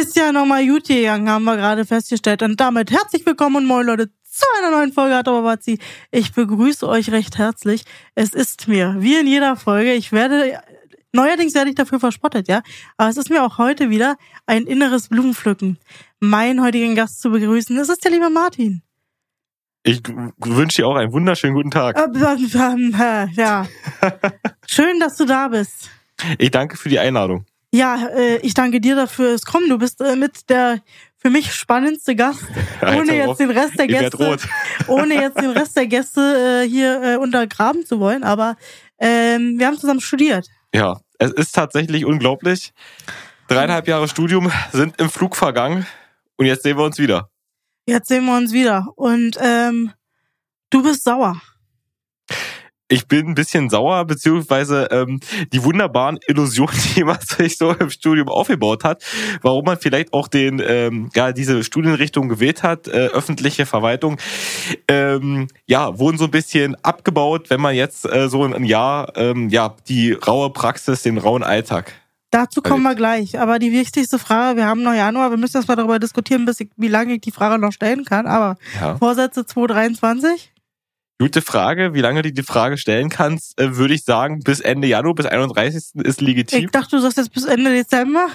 Ist ja nochmal gut gegangen, haben wir gerade festgestellt. Und damit herzlich willkommen und moin Leute zu einer neuen Folge Hatobabazi. Ich begrüße euch recht herzlich. Es ist mir, wie in jeder Folge, ich werde, neuerdings werde ich dafür verspottet, ja. Aber es ist mir auch heute wieder ein inneres Blumenpflücken, meinen heutigen Gast zu begrüßen. Es ist der liebe Martin. Ich wünsche dir auch einen wunderschönen guten Tag. Ja. Schön, dass du da bist. Ich danke für die Einladung. Ja, äh, ich danke dir dafür fürs Kommen. Du bist äh, mit der für mich spannendste Gast, ohne jetzt den Rest der Gäste, ohne jetzt den Rest der Gäste äh, hier äh, untergraben zu wollen. Aber ähm, wir haben zusammen studiert. Ja, es ist tatsächlich unglaublich. Dreieinhalb Jahre Studium sind im Flug vergangen und jetzt sehen wir uns wieder. Jetzt sehen wir uns wieder. Und ähm, du bist sauer. Ich bin ein bisschen sauer, beziehungsweise ähm, die wunderbaren Illusionen, die man sich so im Studium aufgebaut hat, warum man vielleicht auch den, ähm, ja, diese Studienrichtung gewählt hat, äh, öffentliche Verwaltung, ähm, ja, wurden so ein bisschen abgebaut, wenn man jetzt äh, so ein Jahr, ähm, ja, die raue Praxis, den rauen Alltag Dazu kommen wir gleich. Aber die wichtigste Frage, wir haben noch Januar, wir müssen erst mal darüber diskutieren, bis ich, wie lange ich die Frage noch stellen kann. Aber ja. Vorsätze 2023? Gute Frage. Wie lange du die Frage stellen kannst, äh, würde ich sagen, bis Ende Januar, bis 31. ist legitim. Ich dachte, du sagst jetzt bis Ende Dezember.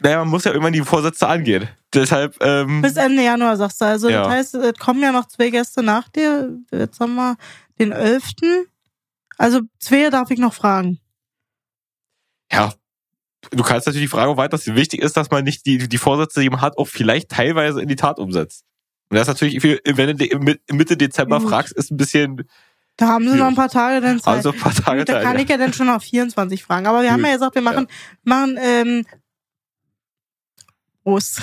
Naja, man muss ja irgendwann die Vorsätze angehen. Deshalb. Ähm, bis Ende Januar sagst du. Also ja. das heißt, es kommen ja noch zwei Gäste nach dir. Jetzt haben wir den 11. Also zwei darf ich noch fragen ja, du kannst natürlich die Frage weiter, wichtig ist, dass man nicht die, die Vorsätze, die man hat, auch vielleicht teilweise in die Tat umsetzt. Und das ist natürlich, wenn du Mitte Dezember Gut. fragst, ist ein bisschen. Da haben sie noch ein paar Tage dann Zeit. Also ein paar Tage Gut, da kann ich ja dann schon auf 24 fragen. Aber wir Gut. haben ja gesagt, wir machen, ja. machen ähm, Prost.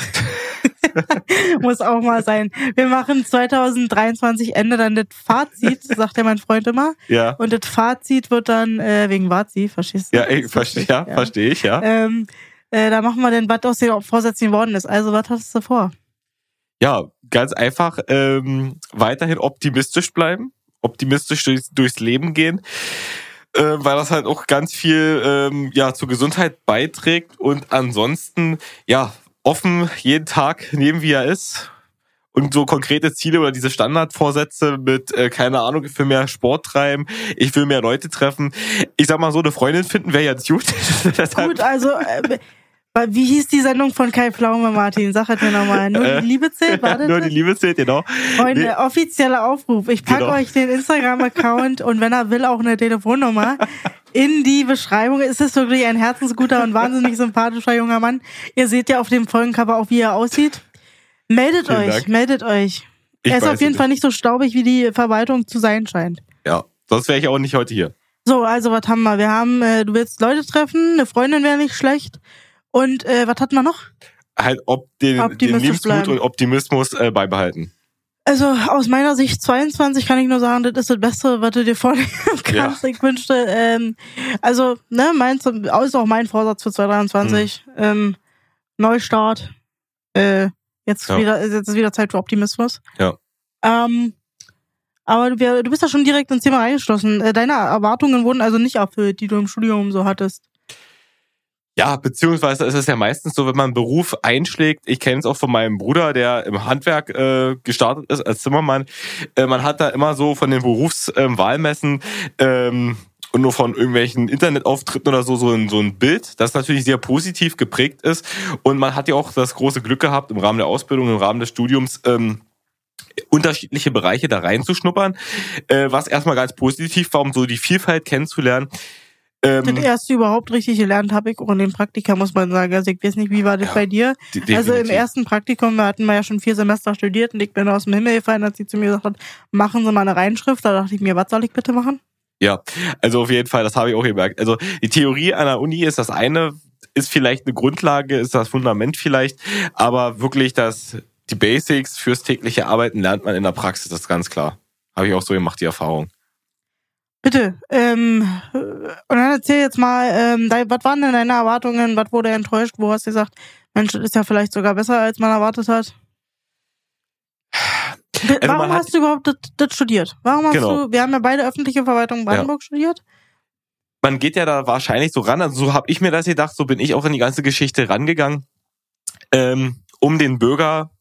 Muss auch mal sein. Wir machen 2023 Ende dann das Fazit, sagt ja mein Freund immer. Ja. Und das Fazit wird dann äh, wegen Vazi, verstehst du? Ja, ich verstehe, ja, ja. verstehe ich, ja. Ähm, äh, da machen wir dann, was aus den Vorsätzen geworden ist. Also, was hast du vor? Ja, ganz einfach ähm, weiterhin optimistisch bleiben, optimistisch durchs, durchs Leben gehen äh, weil das halt auch ganz viel ähm, ja zur Gesundheit beiträgt und ansonsten ja offen jeden Tag nehmen, wie er ist. Und so konkrete Ziele oder diese Standardvorsätze mit, äh, keine Ahnung, für mehr Sport treiben, ich will mehr Leute treffen. Ich sag mal so, eine Freundin finden wäre jetzt gut. gut, also äh, wie hieß die Sendung von Kai Pflaume, Martin? Sag halt mir nochmal. Nur die äh, Liebe zählt, warte. Nur die Liebe zählt, genau. Freunde, nee. offizieller Aufruf. Ich packe genau. euch den Instagram-Account und wenn er will, auch eine Telefonnummer in die Beschreibung. Es ist wirklich ein herzensguter und wahnsinnig sympathischer junger Mann. Ihr seht ja auf dem Folgencover auch, wie er aussieht. Meldet Vielen euch, Dank. meldet euch. Ich er ist auf jeden nicht. Fall nicht so staubig, wie die Verwaltung zu sein scheint. Ja, sonst wäre ich auch nicht heute hier. So, also was haben wir? Wir haben, äh, du willst Leute treffen, eine Freundin wäre nicht schlecht. Und äh, was hatten wir noch? Halt ob den, den Lebensmut und Optimismus äh, beibehalten. Also aus meiner Sicht 22 kann ich nur sagen, das ist das Beste, was du dir vornehmen kannst. Ja. Ich wünschte, ähm, also ne, mein, ist auch mein Vorsatz für 2023. Mhm. Ähm, Neustart. Äh, jetzt ja. wieder, jetzt ist wieder Zeit für Optimismus. Ja. Ähm, aber du, du bist ja schon direkt ins Thema reingeschlossen. Äh, deine Erwartungen wurden also nicht erfüllt, die du im Studium so hattest. Ja, beziehungsweise ist es ja meistens so, wenn man einen Beruf einschlägt, ich kenne es auch von meinem Bruder, der im Handwerk äh, gestartet ist als Zimmermann, äh, man hat da immer so von den Berufswahlmessen ähm, und nur von irgendwelchen Internetauftritten oder so so ein, so ein Bild, das natürlich sehr positiv geprägt ist. Und man hat ja auch das große Glück gehabt, im Rahmen der Ausbildung, im Rahmen des Studiums, ähm, unterschiedliche Bereiche da reinzuschnuppern, äh, was erstmal ganz positiv war, um so die Vielfalt kennenzulernen. Ähm, das erste überhaupt richtig gelernt habe ich auch in dem Praktika, muss man sagen. Also ich weiß nicht, wie war das ja, bei dir? Definitiv. Also im ersten Praktikum, wir hatten wir ja schon vier Semester studiert und ich bin aus dem Himmel gefallen, als sie zu mir gesagt hat, machen Sie mal eine Reinschrift. Da dachte ich mir, was soll ich bitte machen? Ja, also auf jeden Fall, das habe ich auch gemerkt. Also die Theorie an der Uni ist das eine, ist vielleicht eine Grundlage, ist das Fundament vielleicht, aber wirklich das, die Basics fürs tägliche Arbeiten lernt man in der Praxis, das ist ganz klar. Habe ich auch so gemacht, die Erfahrung. Bitte. Ähm, und dann erzähl jetzt mal, ähm, was waren denn deine Erwartungen? Was wurde enttäuscht? Wo hast du gesagt, Mensch, das ist ja vielleicht sogar besser, als man erwartet hat? Also Warum hast du überhaupt das, das studiert? Warum hast genau. du, wir haben ja beide öffentliche Verwaltung Brandenburg ja. studiert. Man geht ja da wahrscheinlich so ran, also so habe ich mir das gedacht, so bin ich auch in die ganze Geschichte rangegangen. ähm, um den Bürger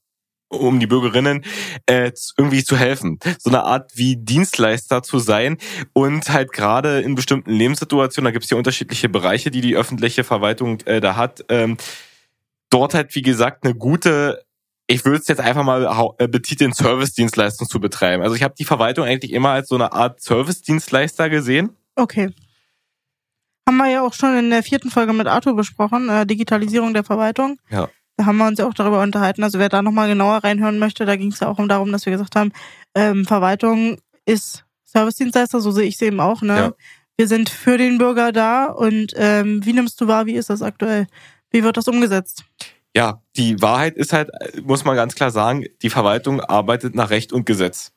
um die Bürgerinnen äh, irgendwie zu helfen. So eine Art wie Dienstleister zu sein und halt gerade in bestimmten Lebenssituationen, da gibt es ja unterschiedliche Bereiche, die die öffentliche Verwaltung äh, da hat, ähm, dort halt wie gesagt eine gute ich würde es jetzt einfach mal äh, betiteln, Service-Dienstleistung zu betreiben. Also ich habe die Verwaltung eigentlich immer als so eine Art Service-Dienstleister gesehen. Okay. Haben wir ja auch schon in der vierten Folge mit Arthur besprochen, äh, Digitalisierung der Verwaltung. Ja. Da haben wir uns ja auch darüber unterhalten. Also wer da nochmal genauer reinhören möchte, da ging es ja auch darum, dass wir gesagt haben, ähm, Verwaltung ist Service-Dienstleister, so sehe ich sie eben auch. Ne? Ja. Wir sind für den Bürger da und ähm, wie nimmst du wahr, wie ist das aktuell? Wie wird das umgesetzt? Ja, die Wahrheit ist halt, muss man ganz klar sagen, die Verwaltung arbeitet nach Recht und Gesetz.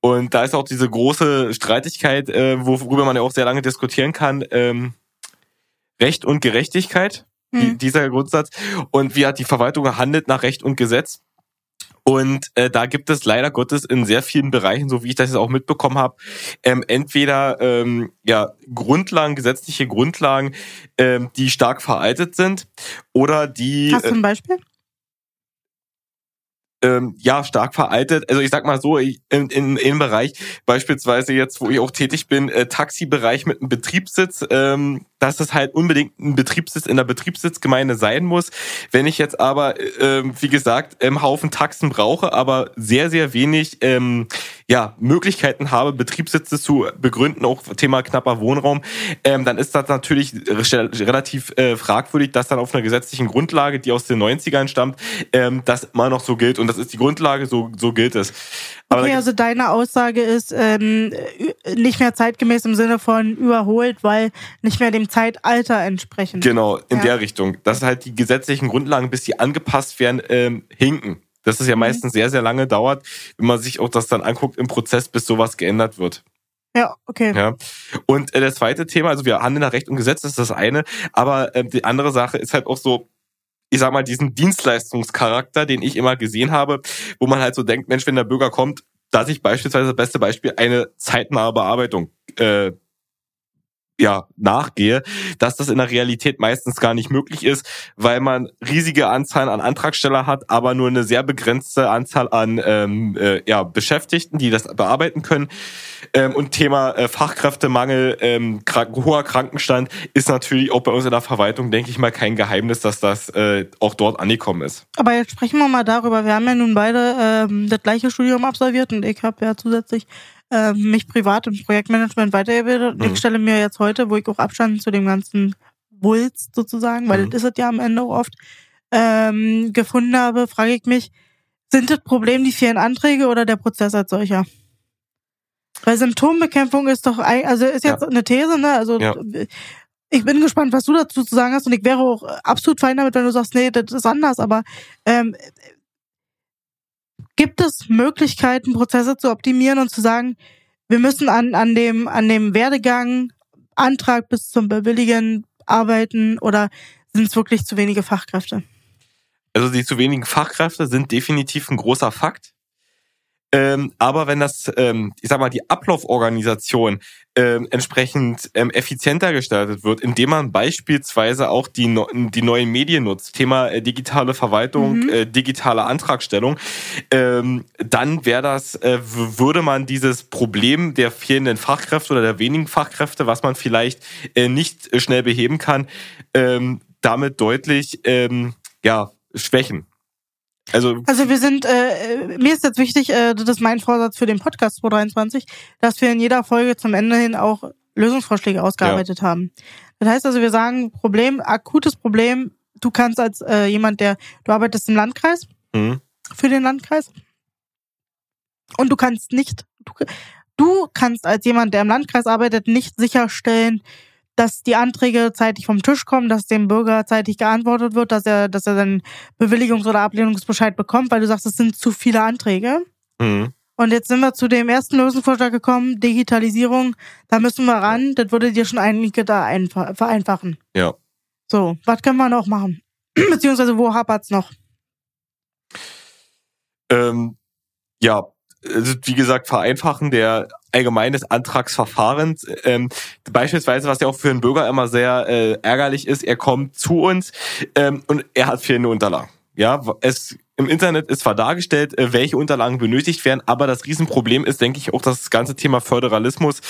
Und da ist auch diese große Streitigkeit, äh, worüber man ja auch sehr lange diskutieren kann, ähm, Recht und Gerechtigkeit, mhm. dieser Grundsatz. Und wie hat die Verwaltung gehandelt nach Recht und Gesetz? Und äh, da gibt es leider Gottes in sehr vielen Bereichen, so wie ich das jetzt auch mitbekommen habe, ähm, entweder ähm, ja Grundlagen, gesetzliche Grundlagen, ähm, die stark veraltet sind, oder die. Hast du ein Beispiel? ähm, ja stark veraltet. Also ich sag mal so, ich, in, in, im Bereich beispielsweise jetzt, wo ich auch tätig bin, äh, Taxibereich mit einem Betriebssitz, ähm, dass es halt unbedingt ein Betriebssitz in der Betriebssitzgemeinde sein muss. Wenn ich jetzt aber, ähm, wie gesagt, ähm, Haufen Taxen brauche, aber sehr, sehr wenig ähm, ja, Möglichkeiten habe, Betriebssitze zu begründen, auch Thema knapper Wohnraum, ähm, dann ist das natürlich relativ äh, fragwürdig, dass dann auf einer gesetzlichen Grundlage, die aus den 90ern stammt, ähm, das immer noch so gilt. Und das ist die Grundlage, so, so gilt es. Aber okay, also deine Aussage ist ähm, nicht mehr zeitgemäß im Sinne von überholt, weil nicht mehr dem Zeitalter entsprechen. Genau, in ja. der Richtung. Dass halt die gesetzlichen Grundlagen, bis sie angepasst werden, ähm, hinken. Dass es ja mhm. meistens sehr, sehr lange dauert, wenn man sich auch das dann anguckt im Prozess, bis sowas geändert wird. Ja, okay. Ja. Und äh, das zweite Thema, also wir handeln nach Recht und Gesetz, das ist das eine, aber äh, die andere Sache ist halt auch so, ich sag mal, diesen Dienstleistungscharakter, den ich immer gesehen habe, wo man halt so denkt, Mensch, wenn der Bürger kommt, dass ich beispielsweise das beste Beispiel eine zeitnahe Bearbeitung äh, ja, nachgehe, dass das in der Realität meistens gar nicht möglich ist, weil man riesige Anzahlen an Antragsteller hat, aber nur eine sehr begrenzte Anzahl an ähm, äh, ja, Beschäftigten, die das bearbeiten können. Ähm, und Thema äh, Fachkräftemangel, ähm, krank hoher Krankenstand ist natürlich auch bei uns in der Verwaltung, denke ich mal, kein Geheimnis, dass das äh, auch dort angekommen ist. Aber jetzt sprechen wir mal darüber. Wir haben ja nun beide ähm, das gleiche Studium absolviert und ich habe ja zusätzlich äh, mich privat im Projektmanagement weitergebildet. Mhm. Ich stelle mir jetzt heute, wo ich auch Abstand zu dem ganzen Wulst sozusagen, weil mhm. das ist es ja am Ende oft, ähm, gefunden habe, frage ich mich, sind das Problem die vielen Anträge oder der Prozess als solcher? Weil Symptombekämpfung ist doch, also ist jetzt ja. eine These, ne? Also ja. ich bin gespannt, was du dazu zu sagen hast und ich wäre auch absolut fein damit, wenn du sagst, nee, das ist anders, aber ähm, Gibt es Möglichkeiten, Prozesse zu optimieren und zu sagen, wir müssen an, an, dem, an dem Werdegang, Antrag bis zum Bewilligen arbeiten oder sind es wirklich zu wenige Fachkräfte? Also die zu wenigen Fachkräfte sind definitiv ein großer Fakt. Ähm, aber wenn das, ähm, ich sag mal, die Ablauforganisation ähm, entsprechend ähm, effizienter gestaltet wird, indem man beispielsweise auch die, no die neuen Medien nutzt, Thema äh, digitale Verwaltung, mhm. äh, digitale Antragstellung, ähm, dann wäre das, äh, würde man dieses Problem der fehlenden Fachkräfte oder der wenigen Fachkräfte, was man vielleicht äh, nicht schnell beheben kann, ähm, damit deutlich ähm, ja schwächen. Also, also wir sind, äh, mir ist jetzt wichtig, äh, das ist mein Vorsatz für den Podcast 2023, dass wir in jeder Folge zum Ende hin auch Lösungsvorschläge ausgearbeitet ja. haben. Das heißt also, wir sagen, Problem, akutes Problem, du kannst als äh, jemand, der, du arbeitest im Landkreis, mhm. für den Landkreis, und du kannst nicht, du, du kannst als jemand, der im Landkreis arbeitet, nicht sicherstellen, dass die Anträge zeitig vom Tisch kommen, dass dem Bürger zeitig geantwortet wird, dass er, dass er dann Bewilligungs- oder Ablehnungsbescheid bekommt, weil du sagst, es sind zu viele Anträge. Mhm. Und jetzt sind wir zu dem ersten Lösungsvorschlag gekommen, Digitalisierung. Da müssen wir ran. Das würde dir schon einige da vereinfachen. Ja. So, was können wir noch machen? Beziehungsweise wo hapert's noch? Ähm, ja, also wie gesagt, Vereinfachen der allgemeines Antragsverfahrens. Ähm, beispielsweise, was ja auch für einen Bürger immer sehr äh, ärgerlich ist, er kommt zu uns ähm, und er hat fehlende Unterlagen. Ja, es im Internet ist zwar dargestellt, äh, welche Unterlagen benötigt werden, aber das Riesenproblem ist, denke ich, auch das ganze Thema Föderalismus.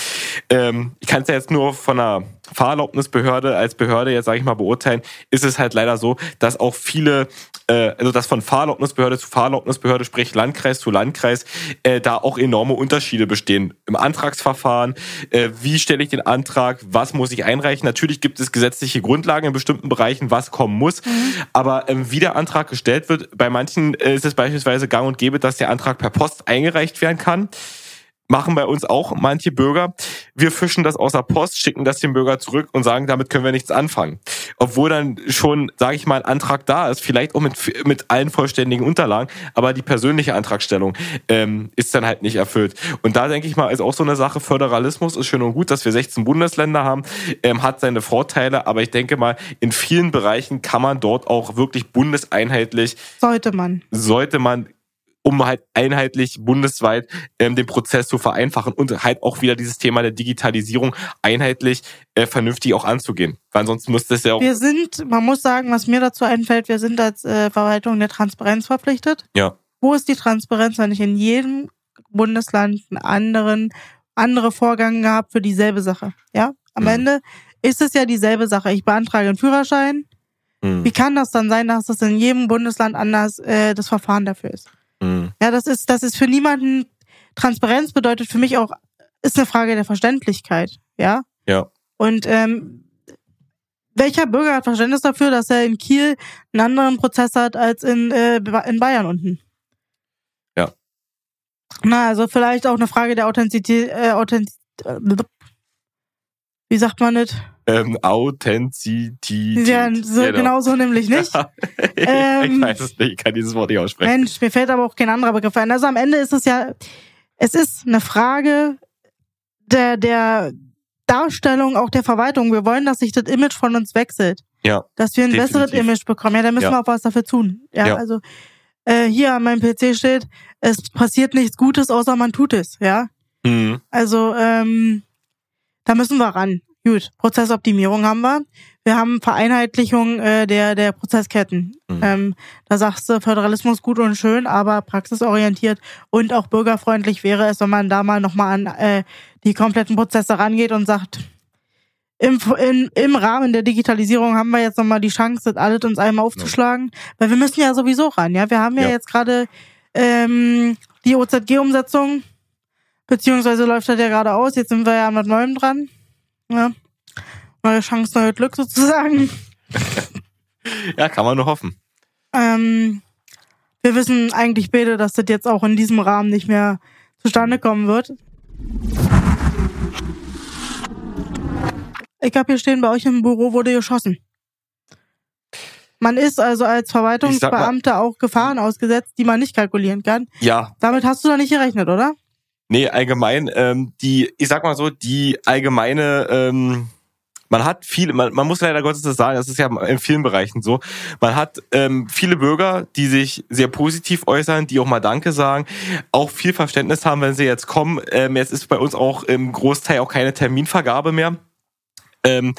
Ähm, ich kann es ja jetzt nur von einer Fahrerlaubnisbehörde als Behörde jetzt sage ich mal beurteilen, ist es halt leider so, dass auch viele, äh, also dass von Fahrerlaubnisbehörde zu Fahrerlaubnisbehörde, sprich Landkreis zu Landkreis, äh, da auch enorme Unterschiede bestehen im Antragsverfahren. Äh, wie stelle ich den Antrag? Was muss ich einreichen? Natürlich gibt es gesetzliche Grundlagen in bestimmten Bereichen, was kommen muss, mhm. aber ähm, wie der Antrag gestellt wird, bei manchen äh, ist es beispielsweise gang und gäbe, dass der Antrag per Post eingereicht werden kann machen bei uns auch manche Bürger. Wir fischen das aus der Post, schicken das dem Bürger zurück und sagen, damit können wir nichts anfangen. Obwohl dann schon, sage ich mal, ein Antrag da ist, vielleicht auch mit, mit allen vollständigen Unterlagen, aber die persönliche Antragstellung ähm, ist dann halt nicht erfüllt. Und da denke ich mal, ist auch so eine Sache, Föderalismus ist schön und gut, dass wir 16 Bundesländer haben, ähm, hat seine Vorteile, aber ich denke mal, in vielen Bereichen kann man dort auch wirklich bundeseinheitlich. Sollte man. Sollte man um halt einheitlich bundesweit ähm, den Prozess zu vereinfachen und halt auch wieder dieses Thema der Digitalisierung einheitlich äh, vernünftig auch anzugehen. Weil sonst müsste es ja auch. Wir sind, man muss sagen, was mir dazu einfällt, wir sind als äh, Verwaltung der Transparenz verpflichtet. Ja. Wo ist die Transparenz, wenn ich in jedem Bundesland einen anderen, andere Vorgänge habe für dieselbe Sache? Ja. Am mhm. Ende ist es ja dieselbe Sache. Ich beantrage einen Führerschein. Mhm. Wie kann das dann sein, dass es in jedem Bundesland anders äh, das Verfahren dafür ist? Mhm. Ja, das ist, das ist für niemanden, Transparenz bedeutet für mich auch, ist eine Frage der Verständlichkeit, ja? Ja. Und ähm, welcher Bürger hat Verständnis dafür, dass er in Kiel einen anderen Prozess hat als in, äh, in Bayern unten? Ja. Na, also vielleicht auch eine Frage der Authentizität, äh, Authentiz äh, wie sagt man das? Ähm, Authentizität. Ja, so, genau. genau so nämlich nicht. ähm, ich weiß es nicht, ich kann dieses Wort nicht aussprechen. Mensch, mir fällt aber auch kein anderer Begriff ein. Also am Ende ist es ja, es ist eine Frage der, der Darstellung auch der Verwaltung. Wir wollen, dass sich das Image von uns wechselt. Ja. Dass wir ein definitiv. besseres Image bekommen. Ja, dann müssen ja. wir auch was dafür tun. Ja, ja. also äh, hier an meinem PC steht, es passiert nichts Gutes, außer man tut es. Ja. Mhm. Also ähm, da müssen wir ran. Gut, Prozessoptimierung haben wir. Wir haben Vereinheitlichung äh, der, der Prozessketten. Mhm. Ähm, da sagst du, Föderalismus gut und schön, aber praxisorientiert und auch bürgerfreundlich wäre es, wenn man da mal nochmal an äh, die kompletten Prozesse rangeht und sagt, im, in, im Rahmen der Digitalisierung haben wir jetzt nochmal die Chance, das alles uns einmal aufzuschlagen, weil wir müssen ja sowieso ran. Ja, wir haben ja, ja. jetzt gerade ähm, die OZG-Umsetzung, beziehungsweise läuft das ja gerade aus. Jetzt sind wir ja mit Neuem dran. Ja. Neue Chance, neue Glück sozusagen. ja, kann man nur hoffen. Ähm, wir wissen eigentlich beide, dass das jetzt auch in diesem Rahmen nicht mehr zustande kommen wird. Ich habe hier stehen, bei euch im Büro wurde geschossen. Man ist also als Verwaltungsbeamter auch Gefahren ausgesetzt, die man nicht kalkulieren kann. Ja. Damit hast du doch nicht gerechnet, oder? Nee, allgemein, ähm, die, ich sag mal so, die allgemeine, ähm, man hat viele, man, man muss leider Gottes das sagen, das ist ja in vielen Bereichen so, man hat ähm, viele Bürger, die sich sehr positiv äußern, die auch mal Danke sagen, auch viel Verständnis haben, wenn sie jetzt kommen. Ähm, jetzt ist bei uns auch im Großteil auch keine Terminvergabe mehr. Ähm,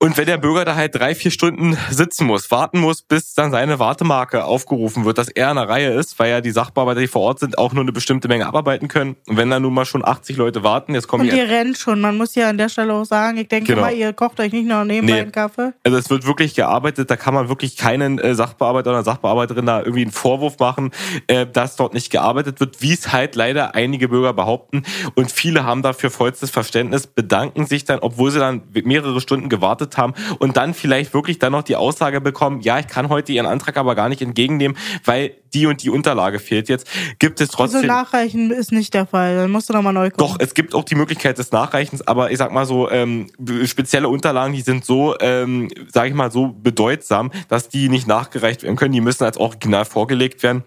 und wenn der Bürger da halt drei, vier Stunden sitzen muss, warten muss, bis dann seine Wartemarke aufgerufen wird, dass er in der Reihe ist, weil ja die Sachbearbeiter, die vor Ort sind, auch nur eine bestimmte Menge abarbeiten können. Und wenn da nun mal schon 80 Leute warten, jetzt kommen Und ihr rennt schon. Man muss ja an der Stelle auch sagen, ich denke genau. mal, ihr kocht euch nicht noch nebenbei nee. einen Kaffee. Also es wird wirklich gearbeitet, da kann man wirklich keinen äh, Sachbearbeiter oder Sachbearbeiterin da irgendwie einen Vorwurf machen, äh, dass dort nicht gearbeitet wird, wie es halt leider einige Bürger behaupten. Und viele haben dafür vollstes Verständnis, bedanken sich dann, obwohl sie dann mehrere Stunden gewartet haben und dann vielleicht wirklich dann noch die Aussage bekommen, ja, ich kann heute Ihren Antrag aber gar nicht entgegennehmen, weil die und die Unterlage fehlt jetzt, gibt es trotzdem... Also Nachreichen ist nicht der Fall, dann musst du nochmal neu gucken. Doch, es gibt auch die Möglichkeit des Nachreichens, aber ich sag mal so, ähm, spezielle Unterlagen, die sind so, ähm, sag ich mal, so bedeutsam, dass die nicht nachgereicht werden können, die müssen als Original vorgelegt werden.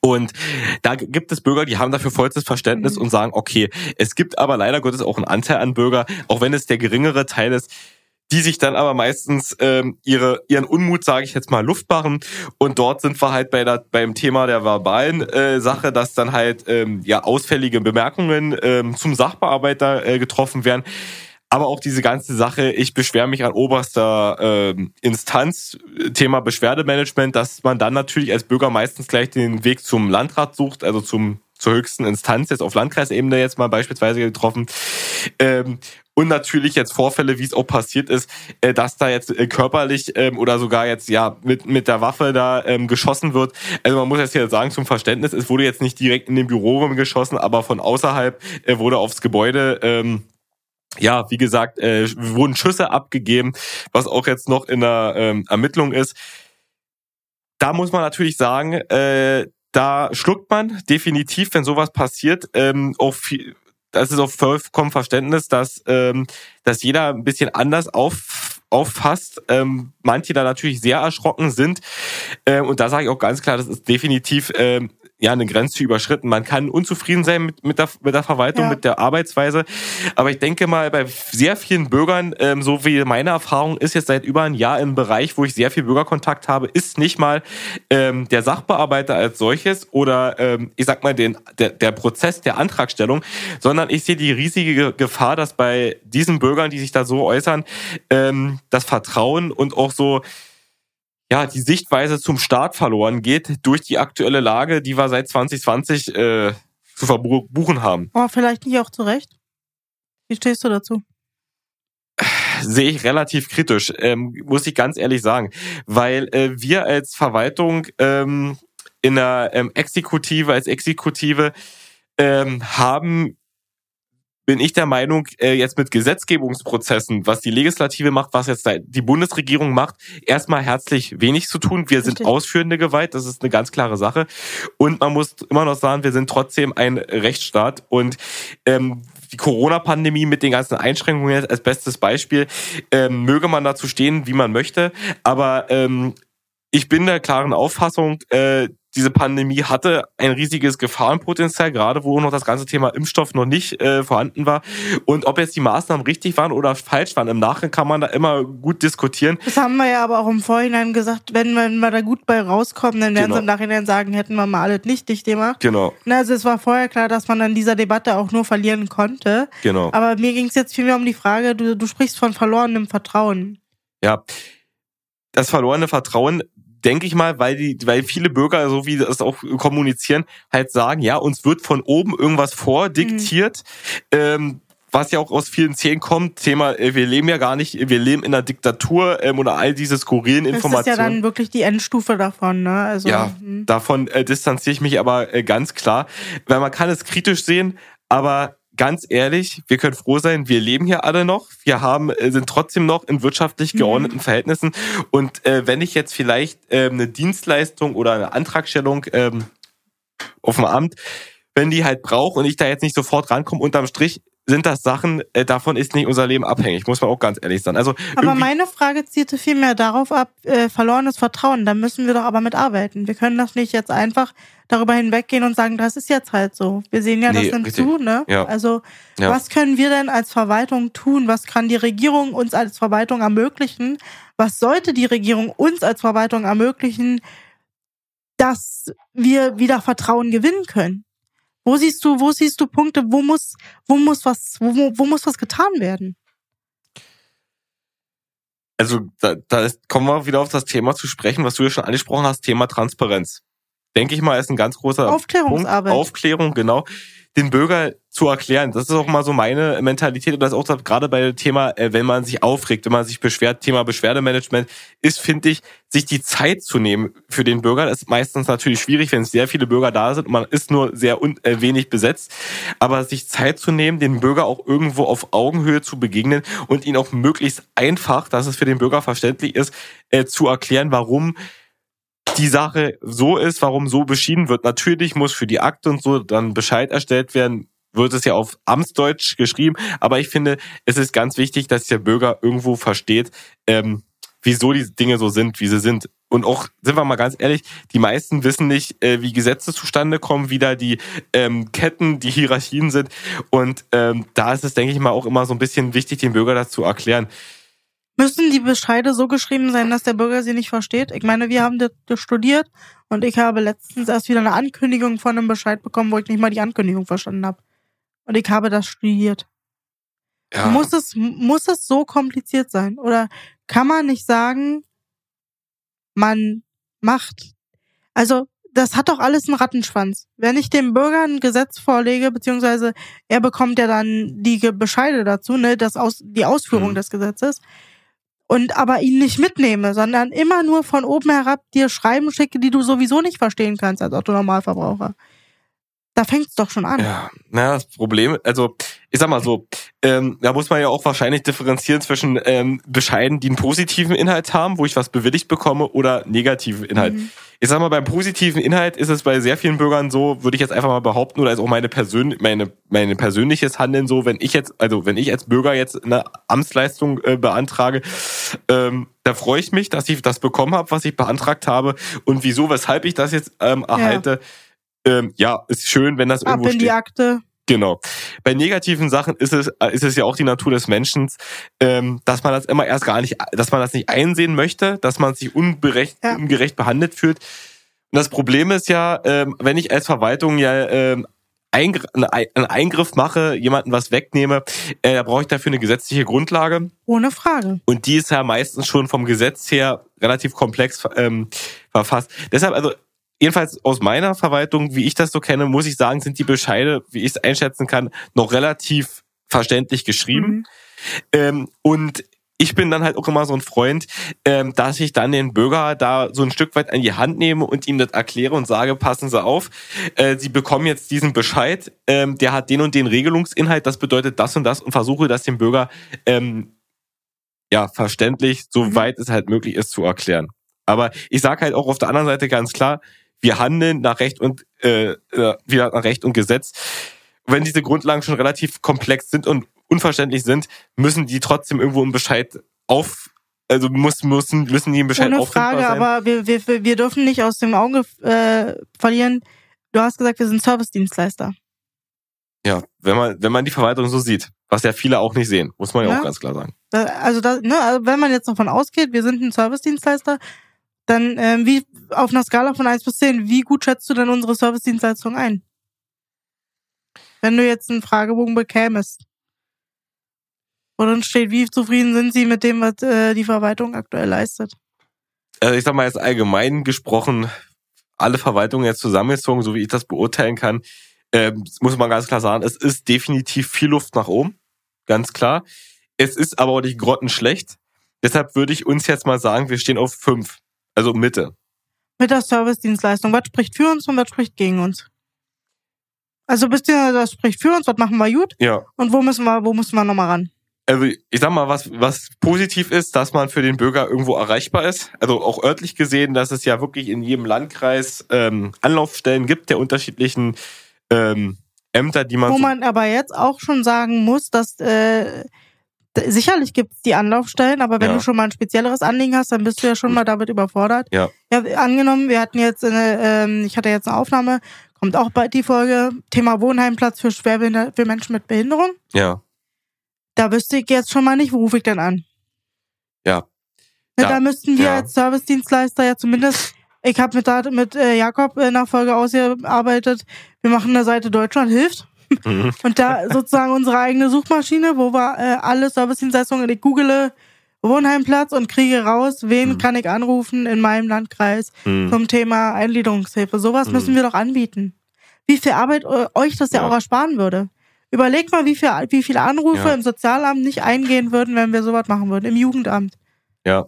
Und da gibt es Bürger, die haben dafür vollstes Verständnis mhm. und sagen, okay, es gibt aber leider Gottes auch einen Anteil an Bürger, auch wenn es der geringere Teil ist, die sich dann aber meistens ähm, ihre ihren Unmut, sage ich jetzt mal, Luft machen. Und dort sind wir halt bei der, beim Thema der verbalen äh, Sache, dass dann halt ähm, ja ausfällige Bemerkungen ähm, zum Sachbearbeiter äh, getroffen werden. aber auch diese ganze Sache, ich beschwere mich an oberster äh, Instanz, Thema Beschwerdemanagement, dass man dann natürlich als Bürger meistens gleich den Weg zum Landrat sucht, also zum zur höchsten Instanz, jetzt auf Landkreisebene jetzt mal beispielsweise getroffen. Ähm, und natürlich jetzt Vorfälle, wie es auch passiert ist, äh, dass da jetzt äh, körperlich ähm, oder sogar jetzt ja mit mit der Waffe da ähm, geschossen wird. Also man muss jetzt hier sagen zum Verständnis, es wurde jetzt nicht direkt in den Büroraum geschossen, aber von außerhalb äh, wurde aufs Gebäude ähm, ja, wie gesagt, äh, wurden Schüsse abgegeben, was auch jetzt noch in der ähm, Ermittlung ist. Da muss man natürlich sagen, äh, da schluckt man definitiv, wenn sowas passiert, ähm, auch viel, das ist auch vollkommen Verständnis, dass, ähm, dass jeder ein bisschen anders auf, auffasst. Ähm, manche da natürlich sehr erschrocken sind. Ähm, und da sage ich auch ganz klar, das ist definitiv ähm, ja eine Grenze überschritten. Man kann unzufrieden sein mit, mit, der, mit der Verwaltung, ja. mit der Arbeitsweise. Aber ich denke mal, bei sehr vielen Bürgern, ähm, so wie meine Erfahrung ist jetzt seit über ein Jahr im Bereich, wo ich sehr viel Bürgerkontakt habe, ist nicht mal ähm, der Sachbearbeiter als solches oder ähm, ich sag mal den, der, der Prozess der Antragstellung, sondern ich sehe die riesige Gefahr, dass bei diesen Bürgern, die sich da so äußern, ähm, das Vertrauen und auch so ja, die Sichtweise zum Staat verloren geht durch die aktuelle Lage, die wir seit 2020 äh, zu verbuchen haben. Oh, vielleicht nicht auch zurecht. Wie stehst du dazu? Sehe ich relativ kritisch, ähm, muss ich ganz ehrlich sagen, weil äh, wir als Verwaltung ähm, in der ähm, Exekutive, als Exekutive ähm, haben bin ich der Meinung, äh, jetzt mit Gesetzgebungsprozessen, was die Legislative macht, was jetzt die Bundesregierung macht, erstmal herzlich wenig zu tun. Wir sind ausführende Gewalt, das ist eine ganz klare Sache. Und man muss immer noch sagen, wir sind trotzdem ein Rechtsstaat. Und ähm, die Corona-Pandemie mit den ganzen Einschränkungen als bestes Beispiel, ähm, möge man dazu stehen, wie man möchte. Aber ähm, ich bin der klaren Auffassung, äh, diese Pandemie hatte ein riesiges Gefahrenpotenzial, gerade wo noch das ganze Thema Impfstoff noch nicht äh, vorhanden war. Und ob jetzt die Maßnahmen richtig waren oder falsch waren, im Nachhinein kann man da immer gut diskutieren. Das haben wir ja aber auch im Vorhinein gesagt, wenn wir, wenn wir da gut bei rauskommen, dann werden genau. sie im Nachhinein sagen, hätten wir mal alles nicht dicht gemacht. Genau. Also es war vorher klar, dass man in dieser Debatte auch nur verlieren konnte. Genau. Aber mir ging es jetzt vielmehr um die Frage, du, du sprichst von verlorenem Vertrauen. Ja. Das verlorene Vertrauen denke ich mal, weil die, weil viele Bürger, so wie das auch kommunizieren, halt sagen, ja, uns wird von oben irgendwas vordiktiert. Mhm. Ähm, was ja auch aus vielen Zählen kommt, Thema, äh, wir leben ja gar nicht, wir leben in einer Diktatur ähm, oder all diese skurrilen Informationen. Das ist ja dann wirklich die Endstufe davon, ne? Also, ja, mh. davon äh, distanziere ich mich aber äh, ganz klar, weil man kann es kritisch sehen, aber ganz ehrlich, wir können froh sein, wir leben hier alle noch. Wir haben, äh, sind trotzdem noch in wirtschaftlich mhm. geordneten mhm. Verhältnissen. Und äh, wenn ich jetzt vielleicht ähm, eine Dienstleistung oder eine Antragstellung ähm, auf dem Amt, wenn die halt brauche und ich da jetzt nicht sofort rankomme, unterm Strich sind das Sachen, äh, davon ist nicht unser Leben abhängig, muss man auch ganz ehrlich sein. Also aber meine Frage zielte vielmehr darauf ab, äh, verlorenes Vertrauen, da müssen wir doch aber mit arbeiten. Wir können doch nicht jetzt einfach darüber hinweggehen und sagen, das ist jetzt halt so. Wir sehen ja, das nee, nimmt zu, ne? Ja. Also ja. was können wir denn als Verwaltung tun? Was kann die Regierung uns als Verwaltung ermöglichen? Was sollte die Regierung uns als Verwaltung ermöglichen, dass wir wieder Vertrauen gewinnen können? Wo siehst du, wo siehst du Punkte, wo muss, wo muss was, wo, wo muss was getan werden? Also da, da ist, kommen wir wieder auf das Thema zu sprechen, was du ja schon angesprochen hast, Thema Transparenz. Denke ich mal, ist ein ganz großer Aufklärungsarbeit. Punkt. Aufklärung, genau den Bürger zu erklären. Das ist auch mal so meine Mentalität und das auch gerade bei dem Thema, äh, wenn man sich aufregt, wenn man sich beschwert, Thema Beschwerdemanagement, ist, finde ich, sich die Zeit zu nehmen für den Bürger. Das ist meistens natürlich schwierig, wenn sehr viele Bürger da sind und man ist nur sehr äh, wenig besetzt. Aber sich Zeit zu nehmen, den Bürger auch irgendwo auf Augenhöhe zu begegnen und ihn auch möglichst einfach, dass es für den Bürger verständlich ist, äh, zu erklären, warum die Sache so ist, warum so beschieden wird. Natürlich muss für die Akte und so dann Bescheid erstellt werden, wird es ja auf Amtsdeutsch geschrieben, aber ich finde, es ist ganz wichtig, dass der Bürger irgendwo versteht, ähm, wieso die Dinge so sind, wie sie sind. Und auch, sind wir mal ganz ehrlich, die meisten wissen nicht, äh, wie Gesetze zustande kommen, wie da die ähm, Ketten, die Hierarchien sind. Und ähm, da ist es, denke ich mal, auch immer so ein bisschen wichtig, den Bürger das zu erklären. Müssen die Bescheide so geschrieben sein, dass der Bürger sie nicht versteht? Ich meine, wir haben das studiert und ich habe letztens erst wieder eine Ankündigung von einem Bescheid bekommen, wo ich nicht mal die Ankündigung verstanden habe. Und ich habe das studiert. Ja. Muss es, muss es so kompliziert sein? Oder kann man nicht sagen, man macht, also das hat doch alles einen Rattenschwanz. Wenn ich dem Bürger ein Gesetz vorlege, beziehungsweise er bekommt ja dann die Bescheide dazu, ne, das aus, die Ausführung Mhm. des Gesetzes, und aber ihn nicht mitnehme, sondern immer nur von oben herab dir Schreiben schicke, die du sowieso nicht verstehen kannst als Autonormalverbraucher. Da fängt's doch schon an. Ja, na, das Problem, also ich sag mal so, ähm, da muss man ja auch wahrscheinlich differenzieren zwischen ähm, Bescheiden, die einen positiven Inhalt haben, wo ich was bewilligt bekomme, oder negativen Inhalt. Mhm. Ich sag mal, beim positiven Inhalt ist es bei sehr vielen Bürgern so, würde ich jetzt einfach mal behaupten, oder ist auch meine Persön meine, meine persönliches Handeln so, wenn ich jetzt, also wenn ich als Bürger jetzt eine Amtsleistung äh, beantrage, ähm, da freue ich mich, dass ich das bekommen habe, was ich beantragt habe und wieso, weshalb ich das jetzt ähm, erhalte. Ähm, ja, ist schön, wenn das Ab irgendwo in die. Akte. Genau. Bei negativen Sachen ist es, äh, ist es ja auch die Natur des Menschen, ähm, dass man das immer erst gar nicht, dass man das nicht einsehen möchte, dass man sich unberecht, Ja. ungerecht behandelt fühlt. Und das Problem ist ja, ähm, wenn ich als Verwaltung ja ähm, Eingr einen Eingriff mache, jemanden was wegnehme, äh, da brauche ich dafür eine gesetzliche Grundlage. Ohne Frage. Und die ist ja meistens schon vom Gesetz her relativ komplex ähm, verfasst. Deshalb, also jedenfalls aus meiner Verwaltung, wie ich das so kenne, muss ich sagen, sind die Bescheide, wie ich es einschätzen kann, noch relativ verständlich geschrieben. Mhm. Ähm, und ich bin dann halt auch immer so ein Freund, ähm, dass ich dann den Bürger da so ein Stück weit an die Hand nehme und ihm das erkläre und sage, passen Sie auf, äh, Sie bekommen jetzt diesen Bescheid, ähm, der hat den und den Regelungsinhalt, das bedeutet das und das und versuche das dem Bürger ähm, ja verständlich, soweit es halt möglich ist, zu erklären. Aber ich sage halt auch auf der anderen Seite ganz klar, wir handeln nach Recht und äh, äh, wir nach Recht und Gesetz. Wenn diese Grundlagen schon relativ komplex sind und unverständlich sind, müssen die trotzdem irgendwo im Bescheid auf, also muss, müssen, müssen die im Bescheid Ohne Frage, sein. aber wir, wir, wir dürfen nicht aus dem Auge äh, verlieren. Du hast gesagt, wir sind Service-Dienstleister. ja, wenn man, wenn man die Verwaltung so sieht, was ja viele auch nicht sehen, muss man ja, Ja. auch ganz klar sagen. Da- Also, da, ne, also wenn man jetzt davon ausgeht, wir sind ein Service-Dienstleister, dann ähm, wie auf einer Skala von 1 bis 10, wie gut schätzt du denn unsere Service-Dienstleistung ein? Wenn du jetzt einen Fragebogen bekämest, wo drin steht, wie zufrieden sind sie mit dem, was äh, die Verwaltung aktuell leistet? Also ich sag mal jetzt allgemein gesprochen, alle Verwaltungen jetzt zusammengezogen, so wie ich das beurteilen kann, ähm, muss man ganz klar sagen, es ist definitiv viel Luft nach oben, ganz klar. Es ist aber auch nicht grottenschlecht. Deshalb würde ich uns jetzt mal sagen, wir stehen auf fünf, also Mitte. Mit der Service-Dienstleistung, was spricht für uns und was spricht gegen uns? Also bist du, das spricht für uns, was machen wir gut Ja, und wo müssen wir, wo müssen wir nochmal ran? also ich sag mal, was, was positiv ist, dass man für den Bürger irgendwo erreichbar ist. Also auch örtlich gesehen, dass es ja wirklich in jedem Landkreis ähm, Anlaufstellen gibt der unterschiedlichen ähm, Ämter, die man Wo so man aber jetzt auch schon sagen muss, dass äh, sicherlich gibt's die Anlaufstellen, aber wenn Ja. du schon mal ein spezielleres Anliegen hast, dann bist du ja schon mal damit überfordert. Ja. Ja, angenommen, wir hatten jetzt eine, ähm, ich hatte jetzt eine Aufnahme, kommt auch bald die Folge, Thema Wohnheimplatz für Schwerbehinder für Menschen mit Behinderung. ja, Da wüsste ich jetzt schon mal nicht, wo rufe ich denn an? Ja. Ne, Ja. Da müssten wir als Servicedienstleister ja zumindest, ich habe mit, mit äh, Jakob in der Folge ausgearbeitet, wir machen eine Seite Deutschland hilft. Mhm. Und da sozusagen unsere eigene Suchmaschine, wo wir äh, alle Servicedienstleistungen, ich google Wohnheimplatz und kriege raus, wen Mhm. kann ich anrufen in meinem Landkreis Hm. zum Thema Eingliederungshilfe. Sowas Mhm. müssen wir doch anbieten. Wie viel Arbeit äh, euch das ja, Ja. auch ersparen würde. Überlegt mal, wie, viel, wie viele Anrufe Ja. im Sozialamt nicht eingehen würden, wenn wir sowas machen würden, im Jugendamt. Ja.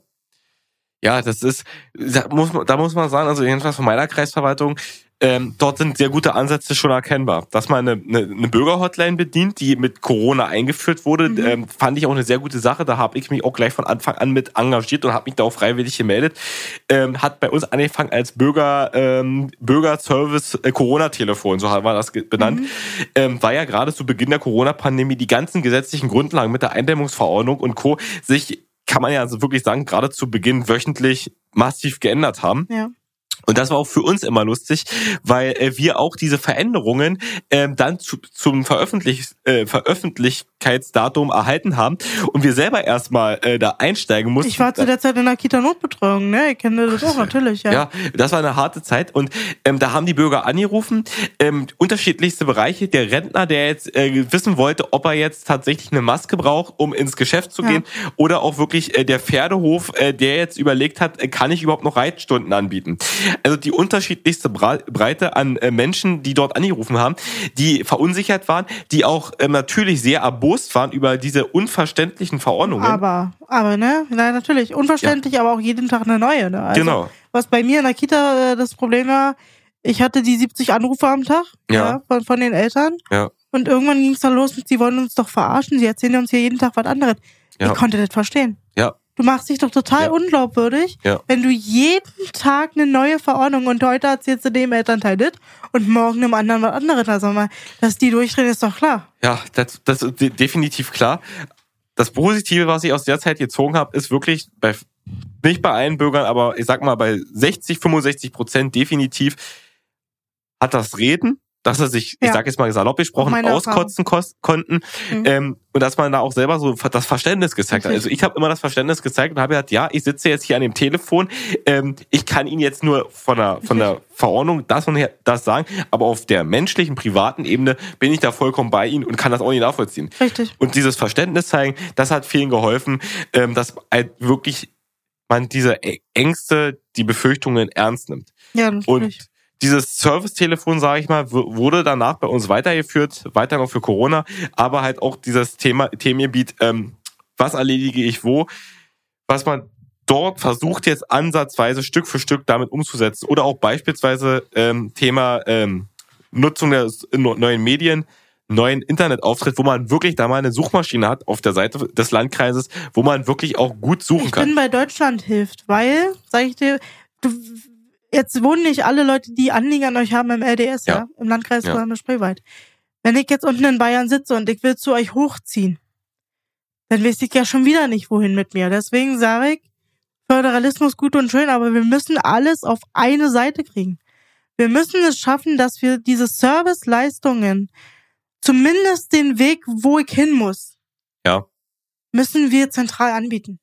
Ja, das ist, da muss man, da muss man sagen, also jedenfalls von meiner Kreisverwaltung, ähm, dort sind sehr gute Ansätze schon erkennbar. Dass man eine, eine, eine Bürgerhotline bedient, die mit Corona eingeführt wurde, Mhm. ähm, fand ich auch eine sehr gute Sache. Da habe ich mich auch gleich von Anfang an mit engagiert und habe mich da auch freiwillig gemeldet. Ähm, hat bei uns angefangen als Bürger ähm, Bürgerservice äh, Corona-Telefon, so haben wir das benannt. Ähm, weil ja gerade zu Beginn der Corona-Pandemie die ganzen gesetzlichen Grundlagen mit der Eindämmungsverordnung und Co. sich kann man ja also wirklich sagen, gerade zu Beginn wöchentlich massiv geändert haben. Ja. Und das war auch für uns immer lustig, weil äh, wir auch diese Veränderungen ähm, dann zu, zum Veröffentlich, äh, Veröffentlichkeitsdatum erhalten haben und wir selber erstmal äh, da einsteigen mussten. Ich war zu der Zeit in der Kita-Notbetreuung, ne? Ich kenne das auch natürlich, ja. Ja, das war eine harte Zeit und ähm, da haben die Bürger angerufen, ähm, unterschiedlichste Bereiche. Der Rentner, der jetzt äh, wissen wollte, ob er jetzt tatsächlich eine Maske braucht, um ins Geschäft zu Ja. gehen, oder auch wirklich äh, der Pferdehof, äh, der jetzt überlegt hat, äh, kann ich überhaupt noch Reitstunden anbieten? Also die unterschiedlichste Breite an äh, Menschen, die dort angerufen haben, die verunsichert waren, die auch ähm, natürlich sehr erbost waren über diese unverständlichen Verordnungen. Aber, aber, ne? Nein, natürlich. Unverständlich, aber auch jeden Tag eine neue, ne? Also, Genau. Was bei mir in der Kita äh, das Problem war, ich hatte die 70 Anrufe am Tag, Ja. von, von den Eltern. Ja. Und irgendwann ging es dann los mit, sie wollen uns doch verarschen, sie erzählen uns hier jeden Tag was anderes. Ja. Ich konnte das verstehen. Ja. Du machst dich doch total Ja. unglaubwürdig, Ja. wenn du jeden Tag eine neue Verordnung und heute erzählst du dem Elternteil das und morgen einem anderen was anderes. Also mal, dass die durchdrehen, ist doch klar. Ja, das, das ist de- definitiv klar. Das Positive, was ich aus der Zeit gezogen habe, ist wirklich bei nicht bei allen Bürgern, aber ich sag mal bei 60, 65 Prozent definitiv hat das Reden, dass er sich, ich Ja. sag jetzt mal salopp gesprochen, auskotzen konnten Mhm. ähm, und dass man da auch selber so das Verständnis gezeigt hat. Also ich habe immer das Verständnis gezeigt und habe gesagt, ja, ich sitze jetzt hier an dem Telefon, ähm, ich kann Ihnen jetzt nur von der von der Verordnung das und her- das sagen, aber auf der menschlichen, privaten Ebene bin ich da vollkommen bei Ihnen und kann das auch nicht nachvollziehen. Richtig. Und dieses Verständnis zeigen, das hat vielen geholfen, ähm, dass halt wirklich man diese Ängste, die Befürchtungen ernst nimmt. Ja, Und natürlich. Dieses Servicetelefon, sage ich mal, wurde danach bei uns weitergeführt, weiter noch für Corona, aber halt auch dieses Thema, Themengebiet, ähm, was erledige ich wo, was man dort versucht jetzt ansatzweise Stück für Stück damit umzusetzen. Oder auch beispielsweise ähm, Thema ähm, Nutzung der neuen Medien, neuen Internetauftritt, wo man wirklich da mal eine Suchmaschine hat auf der Seite des Landkreises, wo man wirklich auch gut suchen Ich kann. bin bei Deutschland hilft, weil, sag ich dir, du, jetzt wohnen nicht alle Leute, die Anliegen an euch haben im LDS, ja, Ja. im Landkreis Ja. Spreewald. Wenn ich jetzt unten in Bayern sitze und ich will zu euch hochziehen, dann weiß ich ja schon wieder nicht, wohin mit mir. Deswegen sage ich, Föderalismus gut und schön, aber wir müssen alles auf eine Seite kriegen. Wir müssen es schaffen, dass wir diese Serviceleistungen, zumindest den Weg, wo ich hin muss, Ja. müssen wir zentral anbieten.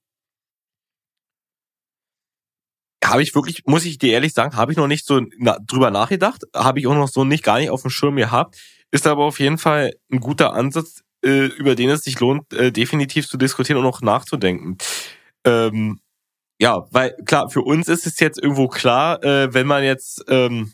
Habe ich wirklich, muss ich dir ehrlich sagen, habe ich noch nicht so na, drüber nachgedacht, habe ich auch noch so nicht gar nicht auf dem Schirm gehabt, ist aber auf jeden Fall ein guter Ansatz, äh, über den es sich lohnt, äh, definitiv zu diskutieren und auch nachzudenken. Ähm, ja, weil klar, für uns ist es jetzt irgendwo klar, äh, wenn man jetzt ähm,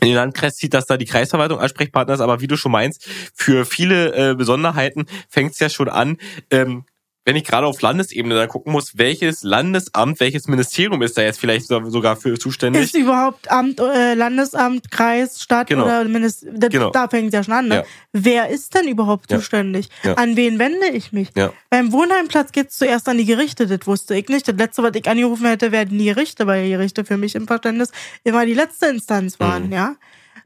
in den Landkreis zieht, dass da die Kreisverwaltung Ansprechpartner ist, aber wie du schon meinst, für viele äh, Besonderheiten fängt es ja schon an, ähm, wenn ich gerade auf Landesebene da gucken muss, welches Landesamt, welches Ministerium ist da jetzt vielleicht so- sogar für zuständig? Ist überhaupt Amt, äh, Landesamt, Kreis, Stadt Genau. oder Minister, Genau. da fängt ja schon an. Ne? Ja. Wer ist denn überhaupt Ja. zuständig? Ja. An wen wende ich mich? Beim Wohnheimplatz geht's zuerst an die Gerichte, das wusste ich nicht. Das letzte, was ich angerufen hätte, wären die Gerichte, weil die Gerichte für mich im Verständnis immer die letzte Instanz waren, Mhm. ja.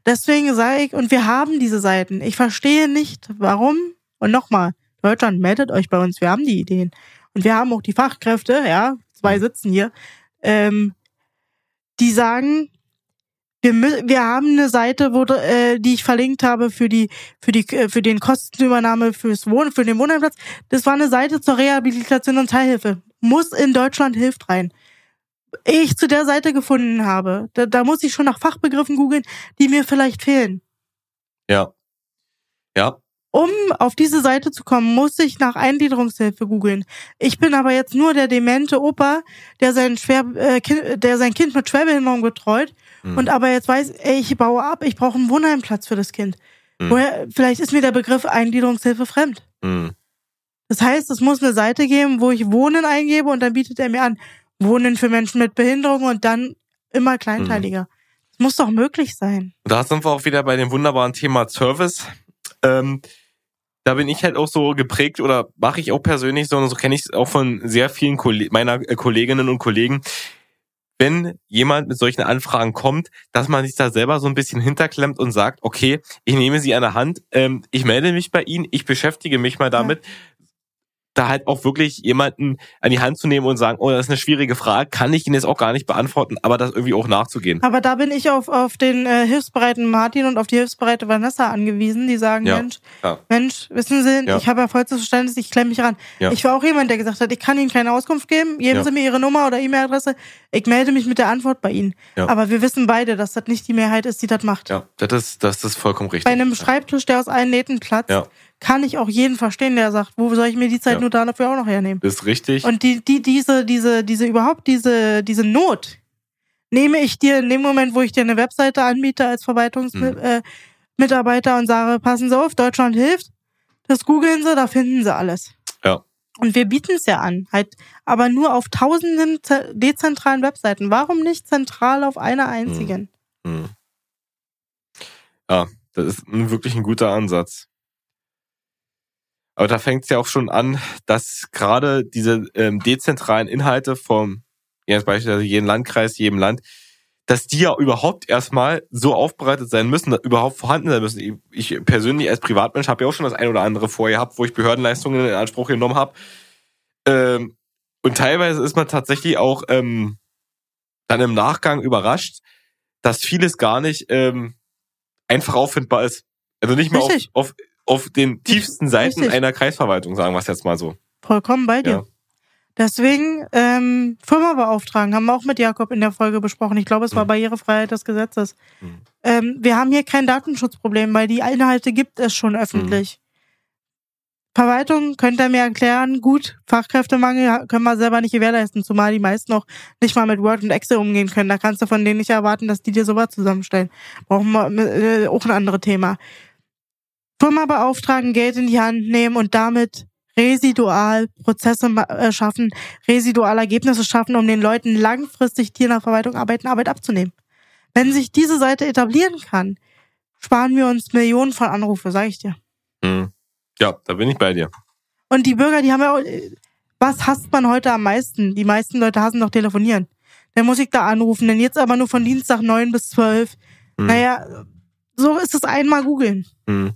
Deswegen sage ich, und wir haben diese Seiten. Ich verstehe nicht, warum. Und nochmal, Deutschland, meldet euch bei uns, wir haben die Ideen. Und wir haben auch die Fachkräfte, ja, zwei sitzen hier, ähm, die sagen, wir, wir haben eine Seite, wo, äh, die ich verlinkt habe für die, für die, äh, für den Kostenübernahme fürs Wohnen, für den Wohnheimplatz. Das war eine Seite zur Rehabilitation und Teilhilfe. Muss in Deutschland hilft rein. Ich zu der Seite gefunden habe, da, da muss ich schon nach Fachbegriffen googeln, die mir vielleicht fehlen. Ja. Ja. Um auf diese Seite zu kommen, muss ich nach Eingliederungshilfe googeln. Ich bin aber jetzt nur der demente Opa, der sein, Schwer, äh, kind, der sein Kind mit Schwerbehinderung betreut Hm. und aber jetzt weiß, ey, ich baue ab, ich brauche einen Wohnheimplatz für das Kind. Hm. Woher, vielleicht ist mir der Begriff Eingliederungshilfe fremd. Hm. Das heißt, es muss eine Seite geben, wo ich Wohnen eingebe und dann bietet er mir an, Wohnen für Menschen mit Behinderung und dann immer kleinteiliger. Das muss doch möglich sein. Da sind wir auch wieder bei dem wunderbaren Thema Service. Ähm, da bin ich halt auch so geprägt oder mache ich auch persönlich so, und so kenne ich es auch von sehr vielen Kolle meiner äh, Kolleginnen und Kollegen. Wenn jemand mit solchen Anfragen kommt, dass man sich da selber so ein bisschen hinterklemmt und sagt, okay, ich nehme sie an der Hand, ähm, ich melde mich bei Ihnen, ich beschäftige mich mal damit, da halt auch wirklich jemanden an die Hand zu nehmen und sagen, oh, das ist eine schwierige Frage, kann ich Ihnen jetzt auch gar nicht beantworten, aber das irgendwie auch nachzugehen. Aber da bin ich auf, auf den äh, hilfsbereiten Martin und auf die hilfsbereite Vanessa angewiesen, die sagen, Ja, Mensch, ja. Mensch, wissen Sie, Ja. ich habe ja vollstes Verständnis, ich klemme mich ran. Ich war auch jemand, der gesagt hat, ich kann Ihnen keine Auskunft geben, geben. Sie mir Ihre Nummer oder E-Mail-Adresse, ich melde mich mit der Antwort bei Ihnen. Aber wir wissen beide, dass das nicht die Mehrheit ist, die das macht. Ja, das ist, das ist vollkommen richtig. Bei einem Schreibtisch, der aus allen Nähten platzt. Kann ich auch jeden verstehen, der sagt, wo soll ich mir die Zeit Ja. nur dafür auch noch hernehmen? Das ist richtig. Und die, die, diese, diese, diese, überhaupt diese, diese Not nehme ich dir in dem Moment, wo ich dir eine Webseite anbiete als Verwaltungsmitarbeiter äh, Mitarbeiter und sage, passen Sie auf, Deutschland hilft. Das googeln Sie, da finden Sie alles. Ja. Und wir bieten es ja an, halt, aber nur auf tausenden ze- dezentralen Webseiten. Warum nicht zentral auf einer einzigen? Hm. Ja, das ist wirklich ein guter Ansatz. Aber da fängt es ja auch schon an, dass gerade diese ähm, dezentralen Inhalte vom, ja, beispielsweise jeden Landkreis, jedem Land, dass die ja überhaupt erstmal so aufbereitet sein müssen, dass überhaupt vorhanden sein müssen. Ich ich persönlich als Privatmensch habe ja auch schon das ein oder andere vorher gehabt, wo ich Behördenleistungen in Anspruch genommen habe. Ähm, und teilweise ist man tatsächlich auch ähm, dann im Nachgang überrascht, dass vieles gar nicht ähm, einfach auffindbar ist. Also nicht mal auf, auf, auf den tiefsten Seiten Richtig. einer Kreisverwaltung, sagen wir es jetzt mal so. Vollkommen bei dir. Ja. Deswegen ähm, Firma beauftragen, haben wir auch mit Jakob in der Folge besprochen. Ich glaube, es war Mhm. Barrierefreiheit des Gesetzes. Mhm. Ähm, wir haben hier kein Datenschutzproblem, weil die Inhalte gibt es schon öffentlich. Mhm. Verwaltung, könnt ihr mir erklären, gut, Fachkräftemangel können wir selber nicht gewährleisten, zumal die meisten noch nicht mal mit Word und Excel umgehen können. Da kannst du von denen nicht erwarten, dass die dir sowas zusammenstellen. Brauchen wir äh, auch ein anderes Thema. Firma beauftragen, Geld in die Hand nehmen und damit residual Prozesse äh, schaffen, residual Ergebnisse schaffen, um den Leuten langfristig, die in der Verwaltung arbeiten, Arbeit abzunehmen. Wenn sich diese Seite etablieren kann, sparen wir uns Millionen von Anrufe, sage ich dir. Mhm. Ja, da bin ich bei dir. Und die Bürger, die haben ja auch, was hasst man heute am meisten? Die meisten Leute hassen doch telefonieren. Dann muss ich da anrufen, denn jetzt aber nur von Dienstag 9 bis 12. Mhm. Naja, so ist es einmal googeln. Mhm.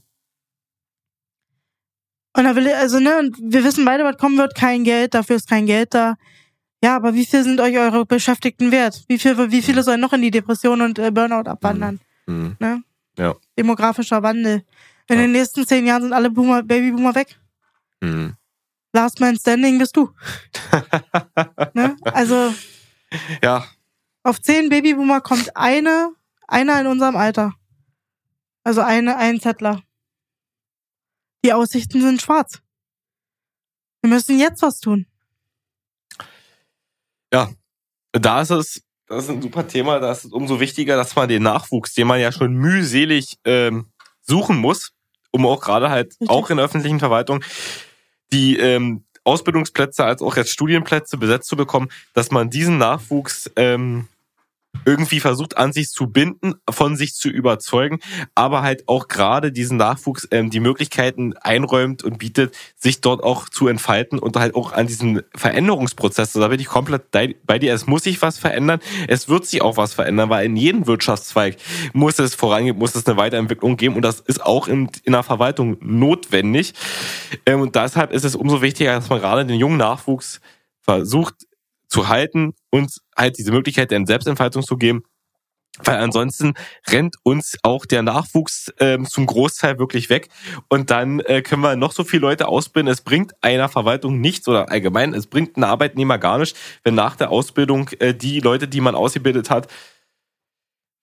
Und da will ich, also, ne, und wir wissen beide, was kommen wird, kein Geld, dafür ist kein Geld da. Ja, aber wie viel sind euch eure Beschäftigten wert? Wie viel, wie viele sollen noch in die Depression und äh, Burnout abwandern? Mhm. Ne? Ja. Demografischer Wandel. In Ja. den nächsten zehn Jahren sind alle Boomer, Babyboomer weg. Mhm. Last Man Standing bist du. ne? Also Ja, auf zehn Babyboomer kommt eine, einer in unserem Alter. Also eine, ein Zettler. Die Aussichten sind schwarz. Wir müssen jetzt was tun. da ist es, das ist ein super Thema, da ist es umso wichtiger, dass man den Nachwuchs, den man ja schon mühselig ähm, suchen muss, um auch gerade halt Richtig. auch in der öffentlichen Verwaltung die ähm, Ausbildungsplätze als auch jetzt Studienplätze besetzt zu bekommen, dass man diesen Nachwuchs ähm, irgendwie versucht an sich zu binden, von sich zu überzeugen, aber halt auch gerade diesen Nachwuchs ähm, die Möglichkeiten einräumt und bietet, sich dort auch zu entfalten und halt auch an diesen Veränderungsprozess. Da bin ich komplett bei dir. Es muss sich was verändern. Es wird sich auch was verändern, weil in jedem Wirtschaftszweig muss es vorangehen, muss es eine Weiterentwicklung geben und das ist auch in, in der Verwaltung notwendig. Ähm, und deshalb ist es umso wichtiger, dass man gerade den jungen Nachwuchs versucht zu halten und halt diese Möglichkeit der Selbstentfaltung zu geben. Weil ansonsten rennt uns auch der Nachwuchs ähm, zum Großteil wirklich weg. Und dann äh, können wir noch so viele Leute ausbilden. Es bringt einer Verwaltung nichts oder allgemein, es bringt einen Arbeitnehmer gar nicht, wenn nach der Ausbildung äh, die Leute, die man ausgebildet hat,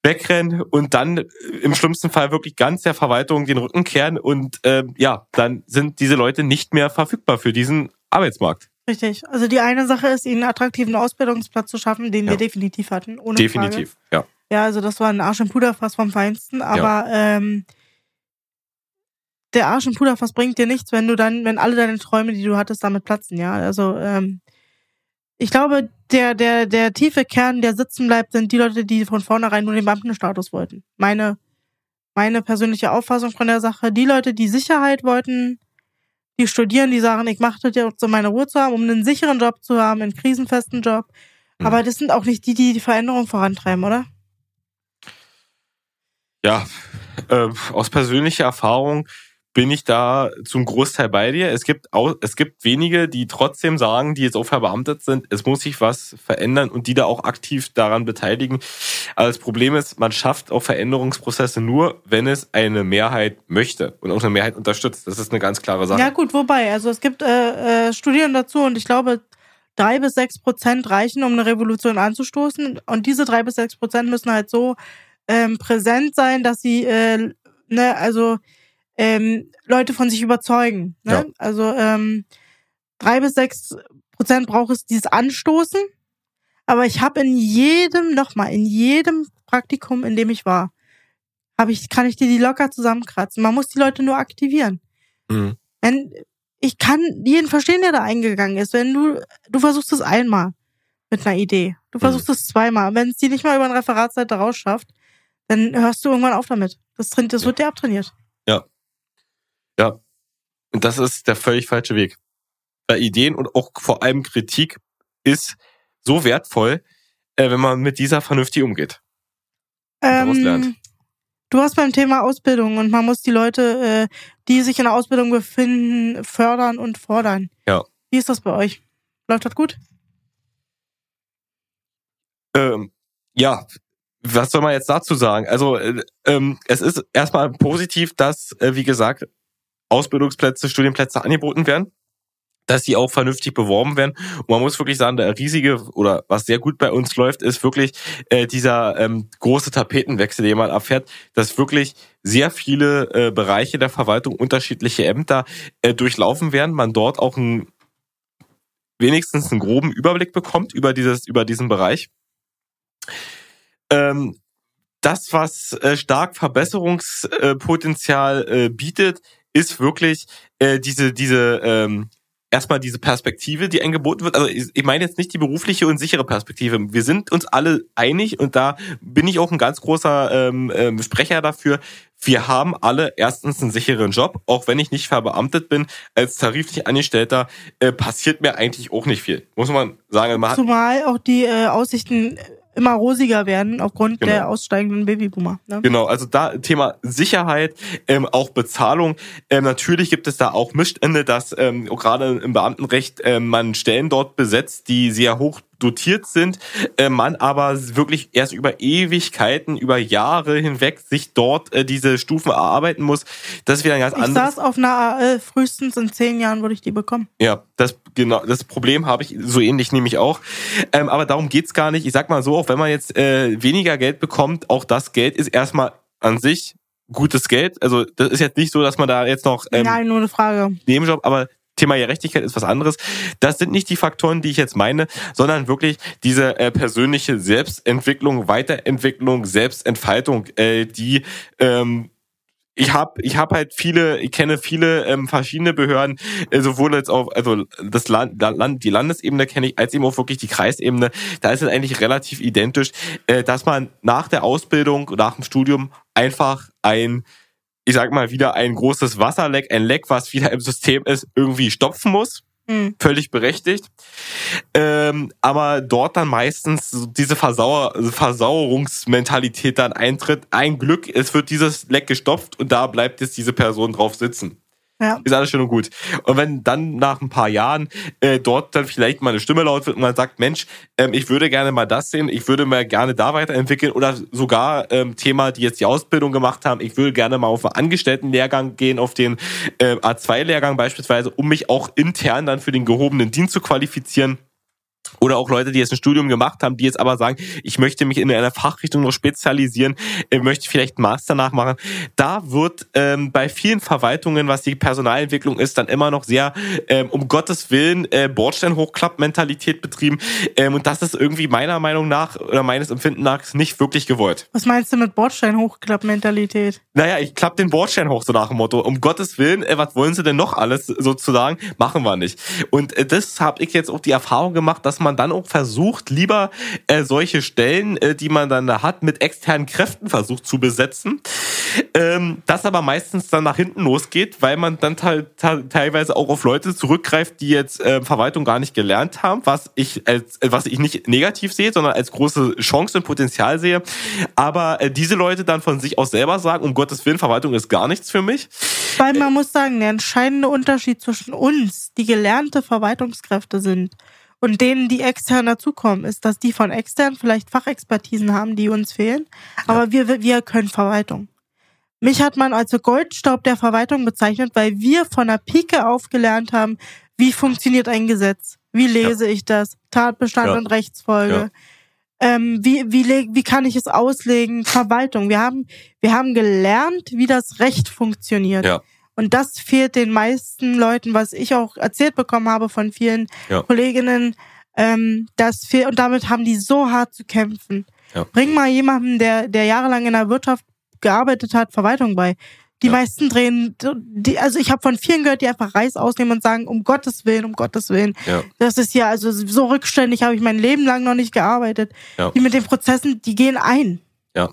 wegrennen und dann äh, im schlimmsten Fall wirklich ganz der Verwaltung den Rücken kehren und äh, ja, dann sind diese Leute nicht mehr verfügbar für diesen Arbeitsmarkt. Richtig. Also die eine Sache ist, ihnen einen attraktiven Ausbildungsplatz zu schaffen, den Ja. wir definitiv hatten. Ohne Definitiv, ja. Frage. Ja, also das war ein Arsch im Puderfass vom Feinsten, aber ähm, der Arsch im Puderfass bringt dir nichts, wenn du dann, wenn alle deine Träume, die du hattest, damit platzen, ja. Also ähm, ich glaube, der, der, der tiefe Kern, der sitzen bleibt, sind die Leute, die von vornherein nur den Beamtenstatus wollten. Meine, meine persönliche Auffassung von der Sache. Die Leute, die Sicherheit wollten, die studieren, die sagen, ich mache das jetzt, um meine Ruhe zu haben, um einen sicheren Job zu haben, einen krisenfesten Job. Mhm. Aber das sind auch nicht die, die die Veränderung vorantreiben, oder? Ja, äh, aus persönlicher Erfahrung bin ich da zum Großteil bei dir. Es gibt auch, es gibt wenige, die trotzdem sagen, die jetzt auch verbeamtet sind, es muss sich was verändern und die da auch aktiv daran beteiligen. Aber das Problem ist, man schafft auch Veränderungsprozesse nur, wenn es eine Mehrheit möchte und auch eine Mehrheit unterstützt. Das ist eine ganz klare Sache. Ja gut, wobei, also es gibt äh, äh, Studien dazu und ich glaube, drei bis sechs Prozent reichen, um eine Revolution anzustoßen. Und diese drei bis sechs Prozent müssen halt so ähm, präsent sein, dass sie, äh, ne, also ähm, Leute von sich überzeugen. Ne? Ja. Also ähm, drei bis sechs Prozent braucht es dieses Anstoßen. Aber ich habe in jedem, nochmal, in jedem Praktikum, in dem ich war, habe ich, kann ich dir die locker zusammenkratzen. Man muss die Leute nur aktivieren. Mhm. Wenn, ich kann jeden verstehen, der da eingegangen ist. Wenn du, du versuchst es einmal mit einer Idee. Du versuchst mhm. es zweimal. Wenn es die nicht mal über eine Referatsseite rausschafft, dann hörst du irgendwann auf damit. Das, das wird dir abtrainiert. Ja, ja. Und das ist der völlig falsche Weg. Bei Ideen und auch vor allem Kritik ist so wertvoll, äh, wenn man mit dieser vernünftig umgeht. Ähm, du hast beim Thema Ausbildung und man muss die Leute, äh, die sich in der Ausbildung befinden, fördern und fordern. Ja. Wie ist das bei euch? Läuft das gut? Ähm, ja, was soll man jetzt dazu sagen? Also äh, ähm, es ist erstmal positiv, dass, äh, wie gesagt, Ausbildungsplätze, Studienplätze angeboten werden, dass sie auch vernünftig beworben werden. Und man muss wirklich sagen, der riesige oder was sehr gut bei uns läuft, ist wirklich äh, dieser ähm, große Tapetenwechsel, den man erfährt, dass wirklich sehr viele äh, Bereiche der Verwaltung unterschiedliche Ämter äh, durchlaufen werden, man dort auch ein, wenigstens einen groben Überblick bekommt über dieses über diesen Bereich. Ähm, das, was äh, stark Verbesserungspotenzial äh, bietet, ist wirklich äh, diese, diese, ähm, erstmal diese Perspektive, die angeboten wird. Also ich meine jetzt nicht die berufliche und sichere Perspektive. Wir sind uns alle einig und da bin ich auch ein ganz großer ähm, ähm, Sprecher dafür. Wir haben alle erstens einen sicheren Job, auch wenn ich nicht verbeamtet bin. Als tariflich Angestellter äh, passiert mir eigentlich auch nicht viel, muss man sagen. Man Zumal auch die äh, Aussichten immer rosiger werden aufgrund genau. der aussteigenden Babyboomer. Ne? Genau, also da Thema Sicherheit, ähm, auch Bezahlung. Ähm, natürlich gibt es da auch Mischende, dass ähm, gerade im Beamtenrecht ähm, man Stellen dort besetzt, die sehr hoch dotiert sind, äh, man aber wirklich erst über Ewigkeiten, über Jahre hinweg sich dort äh, diese Stufen erarbeiten muss. Das ist wieder ein ganz ich anderes. Ich saß auf einer AL, frühestens in zehn Jahren würde ich die bekommen. Ja, das genau das Problem habe ich so ähnlich nämlich auch. Ähm, aber darum geht's gar nicht. Ich sag mal so, auch wenn man jetzt äh, weniger Geld bekommt, auch das Geld ist erstmal an sich gutes Geld. Also das ist jetzt nicht so, dass man da jetzt noch ähm, Nein, nur eine Frage. Nebenjob, aber Thema Gerechtigkeit ist was anderes. Das sind nicht die Faktoren, die ich jetzt meine, sondern wirklich diese äh, persönliche Selbstentwicklung, Weiterentwicklung, Selbstentfaltung, äh, die ähm, ich habe ich hab halt viele, ich kenne viele ähm, verschiedene Behörden, äh, sowohl jetzt auf, also das Land, Land, die Landesebene kenne ich, als eben auch wirklich die Kreisebene. Da ist es eigentlich relativ identisch, äh, dass man nach der Ausbildung, nach dem Studium einfach ein ich sag mal, wieder ein großes Wasserleck, ein Leck, was wieder im System ist, irgendwie stopfen muss. Mhm. Völlig berechtigt. Ähm, aber dort dann meistens diese Versauer Versauerungsmentalität dann eintritt. Ein Glück, es wird dieses Leck gestopft und da bleibt jetzt diese Person drauf sitzen. Ja. Ist alles schön und gut. Und wenn dann nach ein paar Jahren äh, dort dann vielleicht mal eine Stimme laut wird und man sagt, Mensch, ähm, ich würde gerne mal das sehen, ich würde mal gerne da weiterentwickeln oder sogar ähm, Thema, die jetzt die Ausbildung gemacht haben, ich würde gerne mal auf einen Angestelltenlehrgang gehen, auf den äh, A2-Lehrgang beispielsweise, um mich auch intern dann für den gehobenen Dienst zu qualifizieren oder auch Leute, die jetzt ein Studium gemacht haben, die jetzt aber sagen, ich möchte mich in einer Fachrichtung noch spezialisieren, äh, möchte vielleicht einen Master nachmachen. Da wird ähm, bei vielen Verwaltungen, was die Personalentwicklung ist, dann immer noch sehr ähm, um Gottes Willen äh, Bordstein-Hochklapp-Mentalität betrieben. Ähm, und das ist irgendwie meiner Meinung nach oder meines Empfinden nach nicht wirklich gewollt. Was meinst du mit Bordstein-Hochklapp-Mentalität? Naja, ich klapp den Bordstein hoch, so nach dem Motto. Um Gottes Willen, äh, was wollen sie denn noch alles sozusagen? Machen wir nicht. Und äh, das habe ich jetzt auch die Erfahrung gemacht, dass man dann auch versucht, lieber äh, solche Stellen, äh, die man dann da hat, mit externen Kräften versucht zu besetzen. Ähm, das aber meistens dann nach hinten losgeht, weil man dann teilweise auch auf Leute zurückgreift, die jetzt äh, Verwaltung gar nicht gelernt haben, was ich als äh, was ich nicht negativ sehe, sondern als große Chance und Potenzial sehe. Aber äh, diese Leute dann von sich aus selber sagen, um Gottes Willen, Verwaltung ist gar nichts für mich. Weil man muss sagen, der entscheidende Unterschied zwischen uns, die gelernte Verwaltungskräfte sind, und denen, die extern dazukommen, ist, dass die von extern vielleicht Fachexpertisen haben, die uns fehlen, aber ja. wir, wir können Verwaltung. Mich hat man als Goldstaub der Verwaltung bezeichnet, weil wir von der Pike auf gelernt haben, wie funktioniert ein Gesetz, wie lese ja. ich das, Tatbestand ja. und Rechtsfolge. Ähm, wie, wie, wie kann ich es auslegen? Verwaltung. Wir haben, wir haben gelernt, wie das Recht funktioniert. Ja. Und das fehlt den meisten Leuten, was ich auch erzählt bekommen habe von vielen ja. Kolleginnen. Ähm, das fehlt, und damit haben die so hart zu kämpfen. Ja. Bring mal jemanden, der, der jahrelang in der Wirtschaft gearbeitet hat, Verwaltung bei. Die ja. meisten drehen, die, also ich habe von vielen gehört, die einfach Reis ausnehmen und sagen, um Gottes Willen, um Gottes Willen. Ja. Das ist ja, also so rückständig habe ich mein Leben lang noch nicht gearbeitet. Ja. Die mit den Prozessen, die gehen ein. Ja.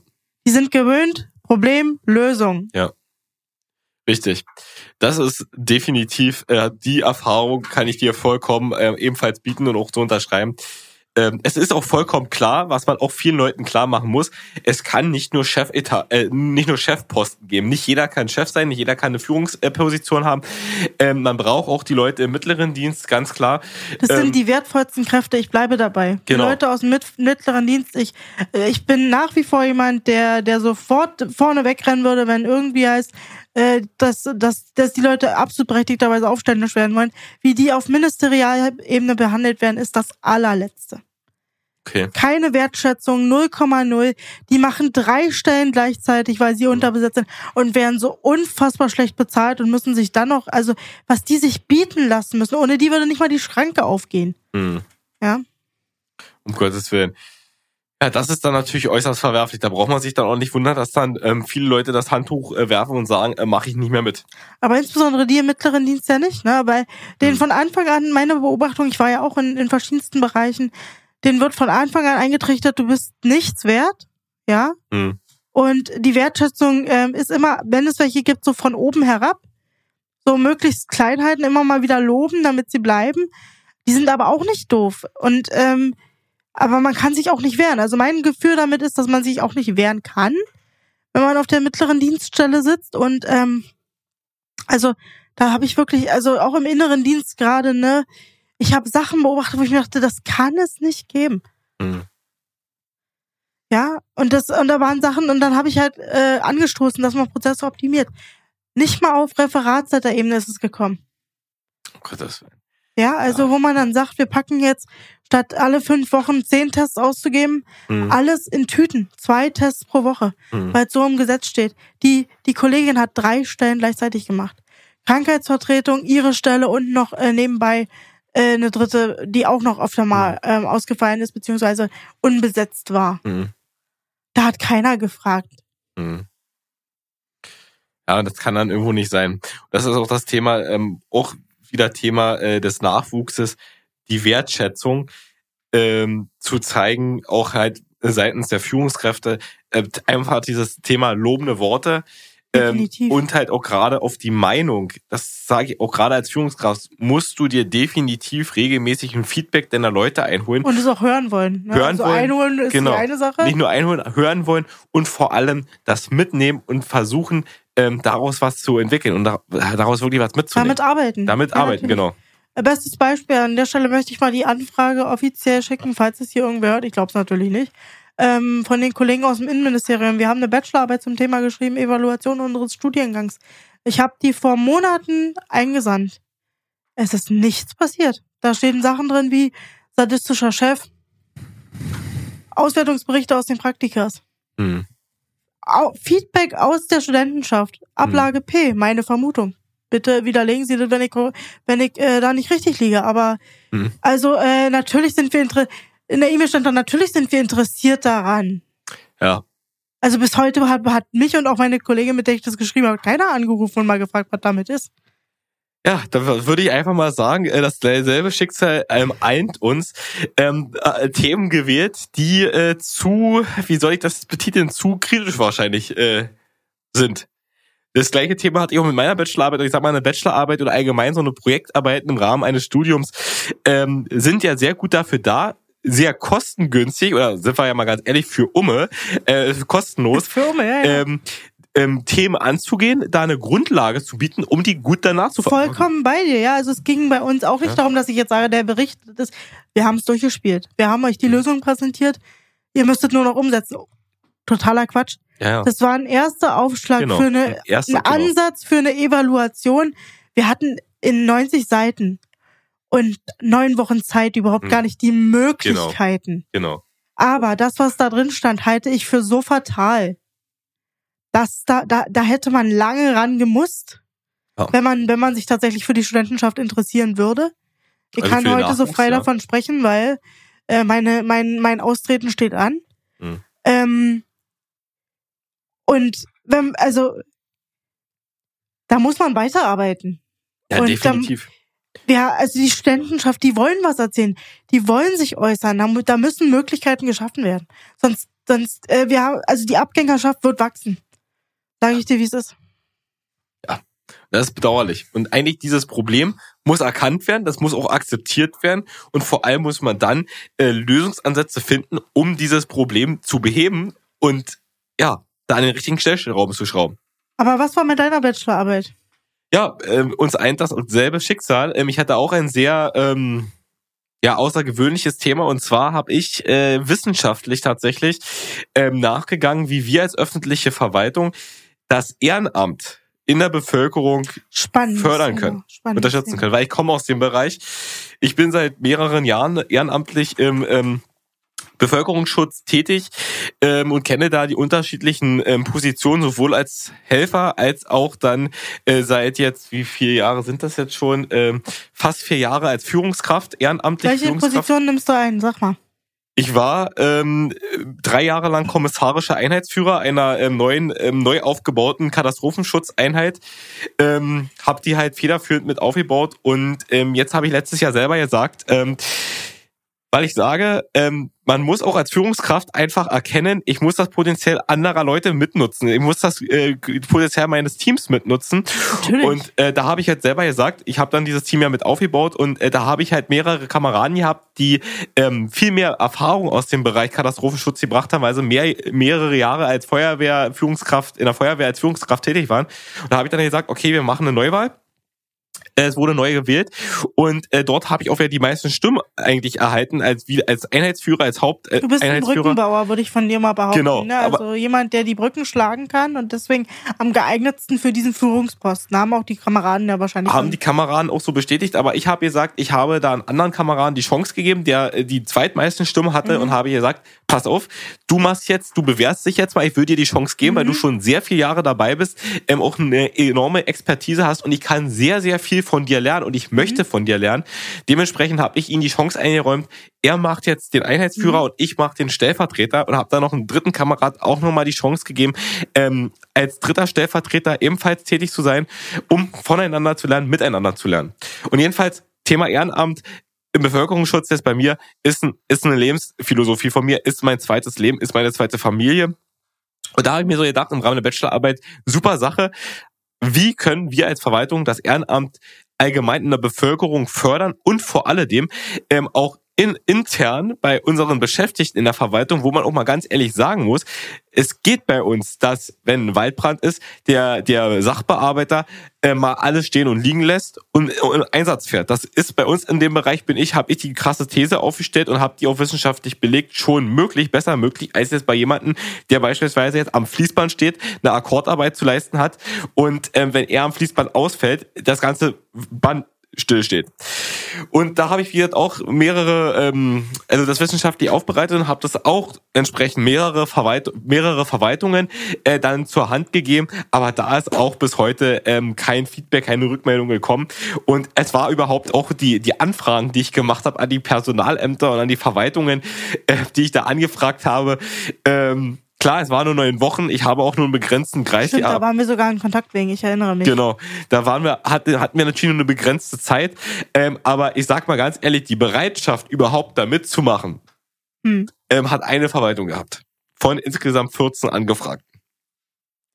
Die sind gewöhnt, Problem, Lösung. Ja. Richtig. Das ist definitiv äh, die Erfahrung, kann ich dir vollkommen äh, ebenfalls bieten und auch so unterschreiben. Ähm, es ist auch vollkommen klar, was man auch vielen Leuten klar machen muss. Es kann nicht nur Chefetat, äh, nicht nur Chefposten geben. Nicht jeder kann Chef sein, nicht jeder kann eine Führungsposition haben. Ähm, man braucht auch die Leute im mittleren Dienst, ganz klar. Das ähm, sind die wertvollsten Kräfte. Ich bleibe dabei. Genau. Die Leute aus dem mittleren Dienst. Ich, äh, ich bin nach wie vor jemand, der, der sofort vorne wegrennen würde, wenn irgendwie heißt, äh, dass, dass, dass die Leute absolut berechtigterweise aufständisch werden wollen. Wie die auf Ministerialebene behandelt werden, ist das allerletzte. Okay. Keine Wertschätzung, 0,0. Die machen drei Stellen gleichzeitig, weil sie unterbesetzt sind und werden so unfassbar schlecht bezahlt und müssen sich dann noch, also was die sich bieten lassen müssen, ohne die würde nicht mal die Schranke aufgehen. Hm. Ja. Um Gottes Willen. Ja, das ist dann natürlich äußerst verwerflich. Da braucht man sich dann auch nicht wundern, dass dann ähm, viele Leute das Handtuch äh, werfen und sagen, äh, mache ich nicht mehr mit. Aber insbesondere die im mittleren Dienst ja nicht, ne? Weil den hm. von Anfang an, meine Beobachtung, ich war ja auch in, in verschiedensten Bereichen, den wird von Anfang an eingetrichtert, du bist nichts wert, ja. Hm. Und die Wertschätzung ähm, ist immer, wenn es welche gibt, so von oben herab. So möglichst Kleinheiten immer mal wieder loben, damit sie bleiben. Die sind aber auch nicht doof. Und ähm, aber man kann sich auch nicht wehren. Also mein Gefühl damit ist, dass man sich auch nicht wehren kann, wenn man auf der mittleren Dienststelle sitzt. Und ähm, also da habe ich wirklich, also auch im inneren Dienst gerade, ne, ich habe Sachen beobachtet, wo ich mir dachte, das kann es nicht geben. Mhm. Ja, und das, und da waren Sachen, und dann habe ich halt äh, angestoßen, dass man Prozesse optimiert. Nicht mal auf Referatsleiterebene ist es gekommen. Oh Gott, das ja, also wo man dann sagt, wir packen jetzt statt alle fünf Wochen zehn Tests auszugeben, mhm. alles in Tüten, zwei Tests pro Woche, mhm. weil es so im Gesetz steht. Die die Kollegin hat drei Stellen gleichzeitig gemacht. Krankheitsvertretung, ihre Stelle und noch äh, nebenbei äh, eine dritte, die auch noch öfter mal mhm. ähm, ausgefallen ist beziehungsweise unbesetzt war. Mhm. Da hat keiner gefragt. Mhm. Ja, das kann dann irgendwo nicht sein. Das ist auch das Thema, ähm, auch wieder Thema äh, des Nachwuchses, die Wertschätzung ähm, zu zeigen, auch halt seitens der Führungskräfte, äh, einfach dieses Thema lobende Worte ähm, und halt auch gerade auf die Meinung, das sage ich auch gerade als Führungskraft, musst du dir definitiv regelmäßig ein Feedback deiner Leute einholen. Und es auch hören wollen. Ne? Hören also wollen. Einholen ist genau. die eine Sache. Nicht nur einholen, hören wollen und vor allem das mitnehmen und versuchen, ähm, daraus was zu entwickeln und daraus wirklich was mitzunehmen. Damit arbeiten. Damit ja, arbeiten, natürlich. genau. Äh, bestes Beispiel, an der Stelle möchte ich mal die Anfrage offiziell schicken, falls es hier irgendwer hört. Ich glaube es natürlich nicht. Ähm, von den Kollegen aus dem Innenministerium. Wir haben eine Bachelorarbeit zum Thema geschrieben, Evaluation unseres Studiengangs. Ich habe die vor Monaten eingesandt. Es ist nichts passiert. Da stehen Sachen drin wie sadistischer Chef, Auswertungsberichte aus den Praktikas. Mhm. Feedback aus der Studentenschaft. Ablage hm. P, meine Vermutung. Bitte widerlegen Sie das, wenn ich, wenn ich äh, da nicht richtig liege. Aber hm. also äh, natürlich sind wir in der E-Mail stand dann, natürlich sind wir interessiert daran. Ja. Also bis heute hat, hat mich und auch meine Kollegin, mit der ich das geschrieben habe, keiner angerufen und mal gefragt, was damit ist. Ja, da würde ich einfach mal sagen, äh, dasselbe Schicksal ähm, eint uns. Ähm, äh, Themen gewählt, die äh, zu, wie soll ich das betiteln, zu kritisch wahrscheinlich äh, sind. Das gleiche Thema hatte ich auch mit meiner Bachelorarbeit, ich sag mal eine Bachelorarbeit oder allgemein so eine Projektarbeit im Rahmen eines Studiums, ähm, sind ja sehr gut dafür da, sehr kostengünstig, oder sind wir ja mal ganz ehrlich, für Umme, äh, kostenlos. Für Umme, ja, ja. Ähm, ähm, Themen anzugehen, da eine Grundlage zu bieten, um die gut danach zu verfolgen. Vollkommen bei dir, ja. Also es ging bei uns auch nicht Ja. darum, dass ich jetzt sage, der Bericht ist, wir haben es durchgespielt. Wir haben euch die Lösung präsentiert. Ihr müsstet nur noch umsetzen. Totaler Quatsch. Ja, ja. Das war ein erster Aufschlag Genau. für eine, Ein erster, ein genau. Ansatz für eine Evaluation. Wir hatten in 90 Seiten und neun Wochen Zeit überhaupt Hm. gar nicht die Möglichkeiten. Genau. Aber das, was da drin stand, halte ich für so fatal. Dass da, da, da hätte man lange ran gemusst, Ja. wenn man, wenn man sich tatsächlich für die Studentenschaft interessieren würde. Ich Also kann heute so frei ja. davon sprechen, weil äh, meine, mein, mein Austreten steht an. Mhm. Ähm, und wenn, also, da muss man weiterarbeiten. Ja, Und definitiv. Ja, also die Studentenschaft, die wollen was erzählen, die wollen sich äußern, da müssen Möglichkeiten geschaffen werden. Sonst, sonst, äh, wir haben, also die Abgängerschaft wird wachsen. Sage ich dir, wie es ist. Das ist bedauerlich. Und eigentlich dieses Problem muss erkannt werden, das muss auch akzeptiert werden und vor allem muss man dann äh, Lösungsansätze finden, um dieses Problem zu beheben und ja, da an den richtigen Stellschraubben zu schrauben. Aber was war mit deiner Bachelorarbeit? Ja, ähm, uns eint das selbe Schicksal. Ähm, ich hatte auch ein sehr ähm, ja außergewöhnliches Thema und zwar habe ich äh, wissenschaftlich tatsächlich ähm, nachgegangen, wie wir als öffentliche Verwaltung das Ehrenamt in der Bevölkerung Spannend. Fördern können, Spannend. unterstützen können, weil ich komme aus dem Bereich. Ich bin seit mehreren Jahren ehrenamtlich im ähm, Bevölkerungsschutz tätig ähm, und kenne da die unterschiedlichen ähm, Positionen sowohl als Helfer als auch dann äh, seit jetzt wie vier Jahre sind das jetzt schon ähm, fast vier Jahre als Führungskraft ehrenamtlich Welche Führungskraft. Position nimmst du ein? Sag mal. Ich war ähm, drei Jahre lang kommissarischer Einheitsführer einer ähm, neuen, ähm, neu aufgebauten Katastrophenschutzeinheit. Ähm, hab die halt federführend mit aufgebaut und ähm, jetzt habe ich letztes Jahr selber gesagt, ähm, weil ich sage, ähm, man muss auch als Führungskraft einfach erkennen, ich muss das Potenzial anderer Leute mitnutzen. Ich muss das äh, Potenzial meines Teams mitnutzen. Natürlich. Und äh, da habe ich halt selber gesagt, ich habe dann dieses Team ja mit aufgebaut und äh, da habe ich halt mehrere Kameraden gehabt, die ähm, viel mehr Erfahrung aus dem Bereich Katastrophenschutz gebracht haben, also mehr, mehrere Jahre als Feuerwehr, Führungskraft, in der Feuerwehr als Führungskraft tätig waren. Und da habe ich dann gesagt, okay, wir machen eine Neuwahl. Äh, Es wurde neu gewählt und äh, dort habe ich auch wieder die meisten Stimmen eigentlich erhalten als wie als Einheitsführer, als Haupt äh, Du bist ein. Brückenbauer, würde ich von dir mal behaupten. Genau, Ne? Also jemand, der die Brücken schlagen kann und deswegen am geeignetsten für diesen Führungsposten. Haben auch die Kameraden ja wahrscheinlich. haben die Kameraden auch so bestätigt, aber ich habe gesagt, ich habe da einen anderen Kameraden die Chance gegeben, der äh, die zweitmeisten Stimmen hatte Mhm. und habe gesagt, pass auf, du machst jetzt, du bewährst dich jetzt mal, ich würde dir die Chance geben, weil Mhm. du schon sehr viele Jahre dabei bist, ähm, auch eine enorme Expertise hast und ich kann sehr, sehr viel von dir lernen und ich möchte Mhm. von dir lernen. Dementsprechend habe ich ihm die Chance eingeräumt, er macht jetzt den Einheitsführer Mhm. und ich mache den Stellvertreter und habe da noch einen dritten Kamerad auch nochmal die Chance gegeben, ähm, als dritter Stellvertreter ebenfalls tätig zu sein, um voneinander zu lernen, miteinander zu lernen. Und jedenfalls Thema Ehrenamt im Bevölkerungsschutz jetzt bei mir ist, ein, ist eine Lebensphilosophie von mir, ist mein zweites Leben, ist meine zweite Familie. Und da habe ich mir so gedacht, im Rahmen der Bachelorarbeit, super Sache, wie können wir als Verwaltung das Ehrenamt allgemein in der Bevölkerung fördern und vor alledem ähm, auch in, intern bei unseren Beschäftigten in der Verwaltung, wo man auch mal ganz ehrlich sagen muss, es geht bei uns, dass, wenn ein Waldbrand ist, der, der Sachbearbeiter äh, mal alles stehen und liegen lässt und, und in Einsatz fährt. Das ist bei uns in dem Bereich, bin ich, habe ich die krasse These aufgestellt und habe die auch wissenschaftlich belegt, schon möglich, besser möglich, als jetzt bei jemandem, der beispielsweise jetzt am Fließband steht, eine Akkordarbeit zu leisten hat und ähm, wenn er am Fließband ausfällt, das ganze Band stillsteht. Und da habe ich wieder auch mehrere, ähm, also das wissenschaftlich aufbereitet und habe das auch entsprechend mehrere, Verwalt mehrere Verwaltungen äh, dann zur Hand gegeben. Aber da ist auch bis heute ähm, kein Feedback, keine Rückmeldung gekommen. Und es war überhaupt auch die, die Anfragen, die ich gemacht habe an die Personalämter und an die Verwaltungen, äh, die ich da angefragt habe. Ähm, klar, es waren nur neun Wochen. Ich habe auch nur einen begrenzten Kreis Stimmt, da waren wir sogar in Kontakt wegen, ich erinnere mich. Genau, da waren wir, hatten, hatten wir natürlich nur eine begrenzte Zeit. Ähm, aber ich sag mal ganz ehrlich, die Bereitschaft, überhaupt da mitzumachen, Hm. ähm, hat eine Verwaltung gehabt. Von insgesamt 14 Angefragten.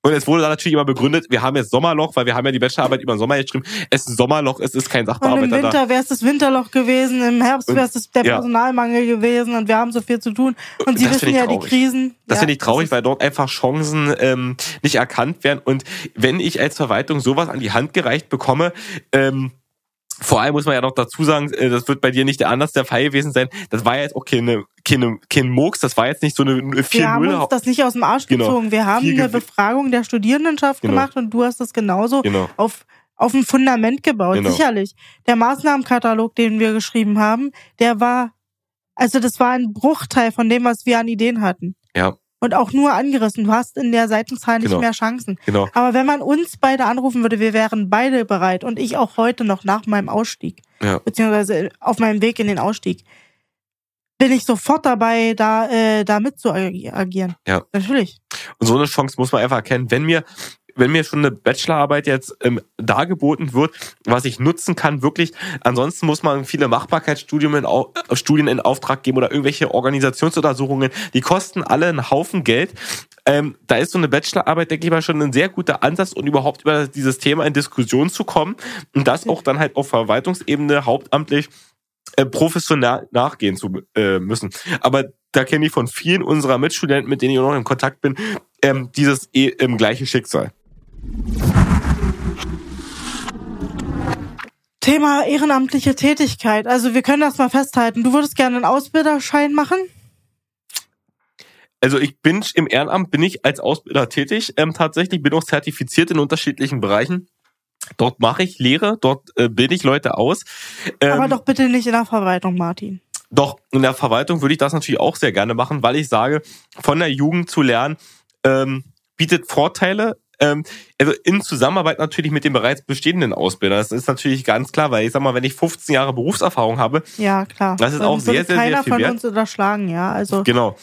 Und es wurde dann natürlich immer begründet, wir haben jetzt Sommerloch, weil wir haben ja die Bachelorarbeit über den Sommer geschrieben. Es ist ein Sommerloch, es ist kein Und im Sachbearbeiter Winter wäre es das Winterloch gewesen, im Herbst wäre es der ja. Personalmangel gewesen und wir haben so viel zu tun. Und Sie Das wissen ja, die traurig. Krisen. Das ja, finde ich traurig, weil dort einfach Chancen ähm, nicht erkannt werden. Und wenn ich als Verwaltung sowas an die Hand gereicht bekomme, ähm, vor allem muss man ja noch dazu sagen, äh, das wird bei dir nicht der anders der Fall gewesen sein. Das war ja jetzt auch keine, keine, kein Murks, das war jetzt nicht so eine Wir haben 4-0. uns das nicht aus dem Arsch Genau. gezogen. Wir haben eine Befragung der Studierendenschaft Genau. gemacht und du hast das genauso Genau. auf, auf ein Fundament gebaut. Genau. Sicherlich. Der Maßnahmenkatalog, den wir geschrieben haben, der war, also das war ein Bruchteil von dem, was wir an Ideen hatten. Ja, Und auch nur angerissen. Du hast in der Seitenzahl nicht Genau. mehr Chancen. genau. Aber wenn man uns beide anrufen würde, wir wären beide bereit und ich auch heute noch nach meinem Ausstieg, Ja. beziehungsweise auf meinem Weg in den Ausstieg, bin ich sofort dabei, da, äh, da mit zu agi- agieren. Ja. Natürlich. Und so eine Chance muss man einfach erkennen. Wenn mir, wenn mir schon eine Bachelorarbeit jetzt ähm, dargeboten wird, was ich nutzen kann, wirklich, ansonsten muss man viele Machbarkeitsstudien in, Au- äh, Studien in Auftrag geben oder irgendwelche Organisationsuntersuchungen, die kosten alle einen Haufen Geld. Ähm, da ist so eine Bachelorarbeit, denke ich mal, schon ein sehr guter Ansatz, um überhaupt über dieses Thema in Diskussion zu kommen und das auch dann halt auf Verwaltungsebene hauptamtlich äh, professionell nachgehen zu äh, müssen. Aber da kenne ich von vielen unserer Mitstudenten, mit denen ich auch noch in Kontakt bin, ähm, dieses eh, ähm, gleiche Schicksal. Thema ehrenamtliche Tätigkeit. Also wir können das mal festhalten. Du würdest gerne einen Ausbilderschein machen? Also ich bin im Ehrenamt, bin ich als Ausbilder tätig, ähm, tatsächlich, bin auch zertifiziert in unterschiedlichen Bereichen. Dort mache ich Lehre, dort äh, bilde ich Leute aus. Ähm, Aber doch bitte nicht in der Verwaltung, Martin. Doch, in der Verwaltung würde ich das natürlich auch sehr gerne machen, weil ich sage, von der Jugend zu lernen, ähm, bietet Vorteile. Ähm, also in Zusammenarbeit natürlich mit den bereits bestehenden Ausbildern. Das ist natürlich ganz klar, weil ich sag mal, wenn ich 15 Jahre Berufserfahrung habe, Ja, klar. Das ist auch sehr, sehr, sehr keiner viel von wert. uns unterschlagen, ja. Also Genau.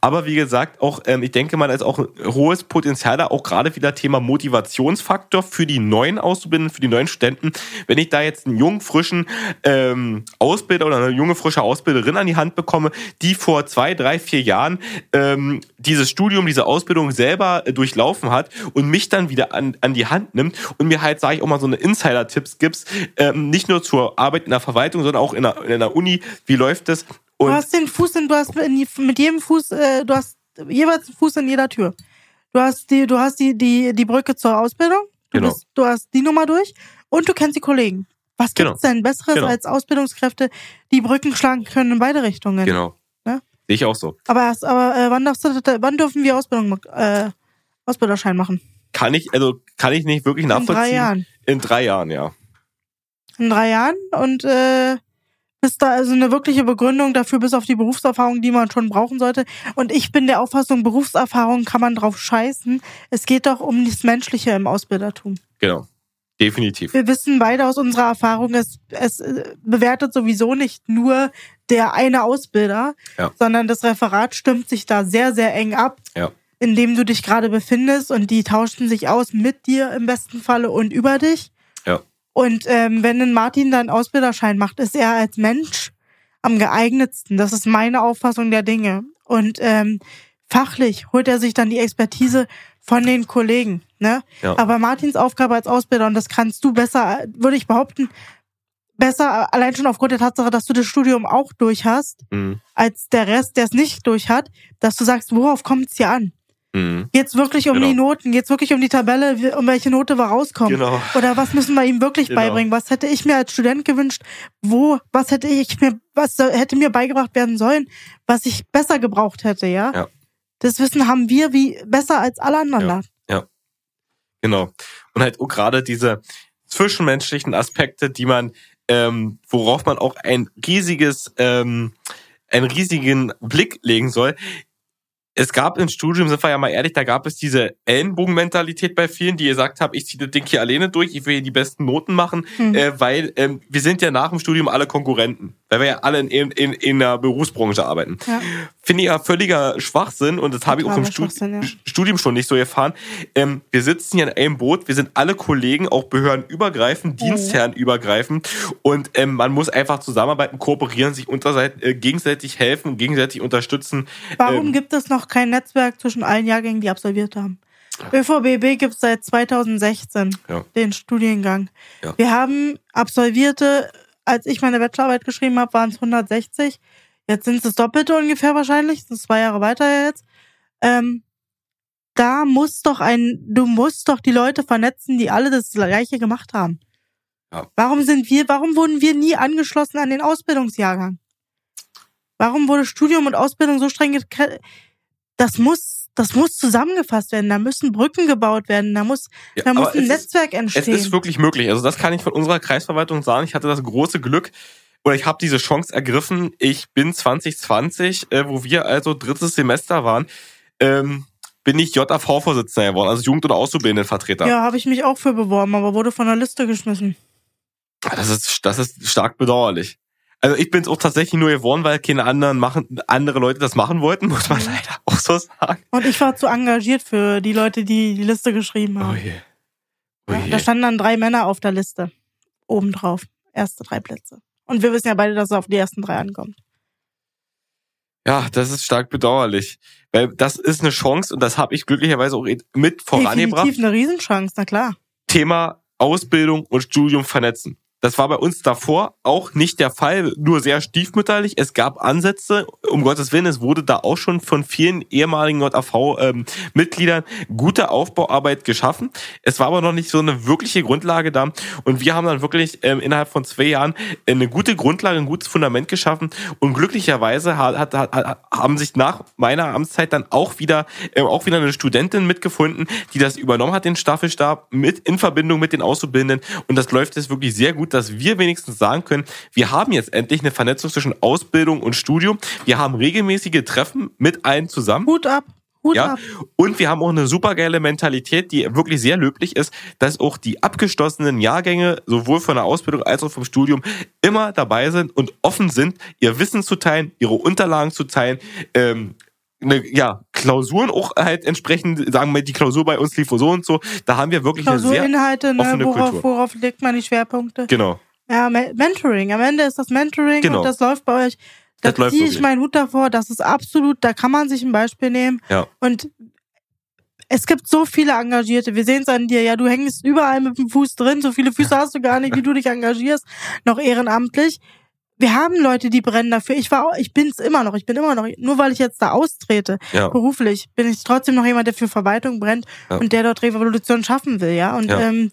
Aber wie gesagt, auch ähm, ich denke mal, da ist auch ein hohes Potenzial da, auch gerade wieder Thema Motivationsfaktor für die neuen Auszubildenden, für die neuen Studenten. Wenn ich da jetzt einen jungen, frischen ähm, Ausbilder oder eine junge, frische Ausbilderin an die Hand bekomme, die vor zwei, drei, vier Jahren ähm, dieses Studium, diese Ausbildung selber äh, durchlaufen hat und mich dann wieder an, an die Hand nimmt und mir halt, sage ich auch mal, so eine Insider-Tipps gibst, ähm, nicht nur zur Arbeit in der Verwaltung, sondern auch in der, in der Uni, wie läuft das? du Und hast den Fuß in, du hast in mit jedem Fuß, äh, du hast jeweils einen Fuß in jeder Tür. Du hast die, du hast die, die, die Brücke zur Ausbildung. Du, Genau. bist, du hast die Nummer durch und du kennst die Kollegen. Was Genau. gibt's denn Besseres Genau. als Ausbildungskräfte, die Brücken schlagen können in beide Richtungen? Genau. Ja? Sehe ich auch so. Aber, aber äh, wann, darfst du, wann dürfen wir Ausbildung, äh, Ausbilderschein machen? Kann ich, also kann ich nicht wirklich nachvollziehen. In drei Jahren. In drei Jahren, ja. In drei Jahren und äh, bis da also eine wirkliche Begründung dafür, bis auf die Berufserfahrung, die man schon brauchen sollte. Und ich bin der Auffassung, Berufserfahrung kann man drauf scheißen. Es geht doch um das Menschliche im Ausbildertum. Genau. Definitiv. Wir wissen beide aus unserer Erfahrung, es, es äh, bewertet sowieso nicht nur der eine Ausbilder, Ja. sondern das Referat stimmt sich da sehr, sehr eng ab, Ja. In dem du dich gerade befindest und die tauschen sich aus mit dir im besten Falle und über dich. Ja. Und ähm, wenn ein Martin dann Ausbilderschein macht, ist er als Mensch am geeignetsten. Das ist meine Auffassung der Dinge. Und ähm, fachlich holt er sich dann die Expertise von den Kollegen. Ne? Ja. Aber Martins Aufgabe als Ausbilder, und das kannst du besser, würde ich behaupten, besser allein schon aufgrund der Tatsache, dass du das Studium auch durch hast, Mhm. als der Rest, der es nicht durch hat, dass du sagst, worauf kommt es hier an? Mhm. Geht's wirklich um Genau. die Noten? Geht's wirklich um die Tabelle, um welche Note wir rauskommen? Genau. Oder was müssen wir ihm wirklich Genau. beibringen? Was hätte ich mir als Student gewünscht? Wo, was hätte ich mir, was hätte mir beigebracht werden sollen, was ich besser gebraucht hätte, ja? Ja. Das Wissen haben wir wie besser als alle anderen. Ja. Genau. Und halt auch gerade diese zwischenmenschlichen Aspekte, die man, ähm, worauf man auch ein riesiges, ähm, einen riesigen Blick legen soll. Es gab im Studium, sind wir ja mal ehrlich, da gab es diese Ellenbogenmentalität bei vielen, die gesagt haben, ich ziehe das Ding hier alleine durch, ich will hier die besten Noten machen, Mhm. äh, weil ähm, wir sind ja nach dem Studium alle Konkurrenten, weil wir ja alle in, in, in der Berufsbranche arbeiten. Ja. Finde ich ja völliger Schwachsinn und das habe ich auch im Schwachsinn, ja. Studium schon nicht so erfahren. Ähm, wir sitzen hier in einem Boot, wir sind alle Kollegen, auch behördenübergreifend, Mhm. dienstherrenübergreifend und ähm, man muss einfach zusammenarbeiten, kooperieren, sich äh, gegenseitig helfen, gegenseitig unterstützen. Warum ähm, gibt es noch kein Netzwerk zwischen allen Jahrgängen, die absolviert haben? ÖVBB gibt es seit 2016, Ja. den Studiengang. Ja. Wir haben Absolvierte, als ich meine Bachelorarbeit geschrieben habe, waren es 160. Jetzt sind es das Doppelte ungefähr wahrscheinlich, das sind zwei Jahre weiter jetzt. Ähm, da muss doch ein, du musst doch die Leute vernetzen, die alle das Gleiche gemacht haben. Ja. Warum sind wir, warum wurden wir nie angeschlossen an den Ausbildungsjahrgang? Warum wurde Studium und Ausbildung so streng getrennt? Das muss, das muss zusammengefasst werden. Da müssen Brücken gebaut werden. Da muss, Ja, da muss ein es ist- Netzwerk Es entstehen. ist wirklich möglich. Also das kann ich von unserer Kreisverwaltung sagen. Ich hatte das große Glück oder ich habe diese Chance ergriffen. Ich bin 2020, äh, wo wir also drittes Semester waren, ähm, bin ich JAV-Vorsitzender geworden, also Jugend- oder Auszubildendenvertreter. ja, habe ich mich auch für beworben, aber wurde von der Liste geschmissen. Das ist, das ist stark bedauerlich. Also ich bin es auch tatsächlich nur geworden, weil keine anderen machen, andere Leute das machen wollten, muss man leider auch so sagen. Und ich war zu engagiert für die Leute, die die Liste geschrieben Oh haben. je. Oh Ja, je. da standen dann drei Männer auf der Liste. Obendrauf. Erste drei Plätze. Und wir wissen ja beide, dass es auf die ersten drei ankommt. Ja, das ist stark bedauerlich. Weil das ist eine Chance und das habe ich glücklicherweise auch mit vorangebracht. Definitiv eine Riesenchance, na klar. Thema Ausbildung und Studium vernetzen. Das war bei uns davor auch nicht der Fall, nur sehr stiefmütterlich. Es gab Ansätze, um Gottes Willen, es wurde da auch schon von vielen ehemaligen JAV-Mitgliedern gute Aufbauarbeit geschaffen. Es war aber noch nicht so eine wirkliche Grundlage da. Und wir haben dann wirklich ähm, innerhalb von zwei Jahren eine gute Grundlage, ein gutes Fundament geschaffen. Und glücklicherweise hat, hat, hat, haben sich nach meiner Amtszeit dann auch wieder, äh, auch wieder eine Studentin mitgefunden, die das übernommen hat, den Staffelstab, mit in Verbindung mit den Auszubildenden. Und das läuft jetzt wirklich sehr gut, dass wir wenigstens sagen können, wir haben jetzt endlich eine Vernetzung zwischen Ausbildung und Studium. Wir haben regelmäßige Treffen mit allen zusammen. Hut ab. Hut Ja, ab. und wir haben auch eine supergeile Mentalität, die wirklich sehr löblich ist, dass auch die abgeschlossenen Jahrgänge sowohl von der Ausbildung als auch vom Studium immer dabei sind und offen sind, ihr Wissen zu teilen, ihre Unterlagen zu teilen, ähm, eine, ja, Klausuren auch halt entsprechend, sagen wir, die Klausur bei uns lief so und so. Da haben wir wirklich eine sehr, Klausurinhalte, ne, offene worauf, Kultur. worauf legt man die Schwerpunkte? genau. Ja, Me- Mentoring. Am Ende ist das Mentoring Genau. und das läuft bei euch. Da Das ziehe ich meinen Hut davor. Das ist absolut, da kann man sich ein Beispiel nehmen. Ja. Und es gibt so viele Engagierte. Wir sehen es an dir. Ja, du hängst überall mit dem Fuß drin. So viele Füße hast du gar nicht, wie du dich engagierst. Noch ehrenamtlich. Wir haben Leute, die brennen dafür. Ich war, auch- ich bin's immer noch. Ich bin immer noch. Nur weil ich jetzt da austrete, Ja. beruflich, bin ich trotzdem noch jemand, der für Verwaltung brennt Ja. und der dort Revolution schaffen will, ja. Und Ja. ähm,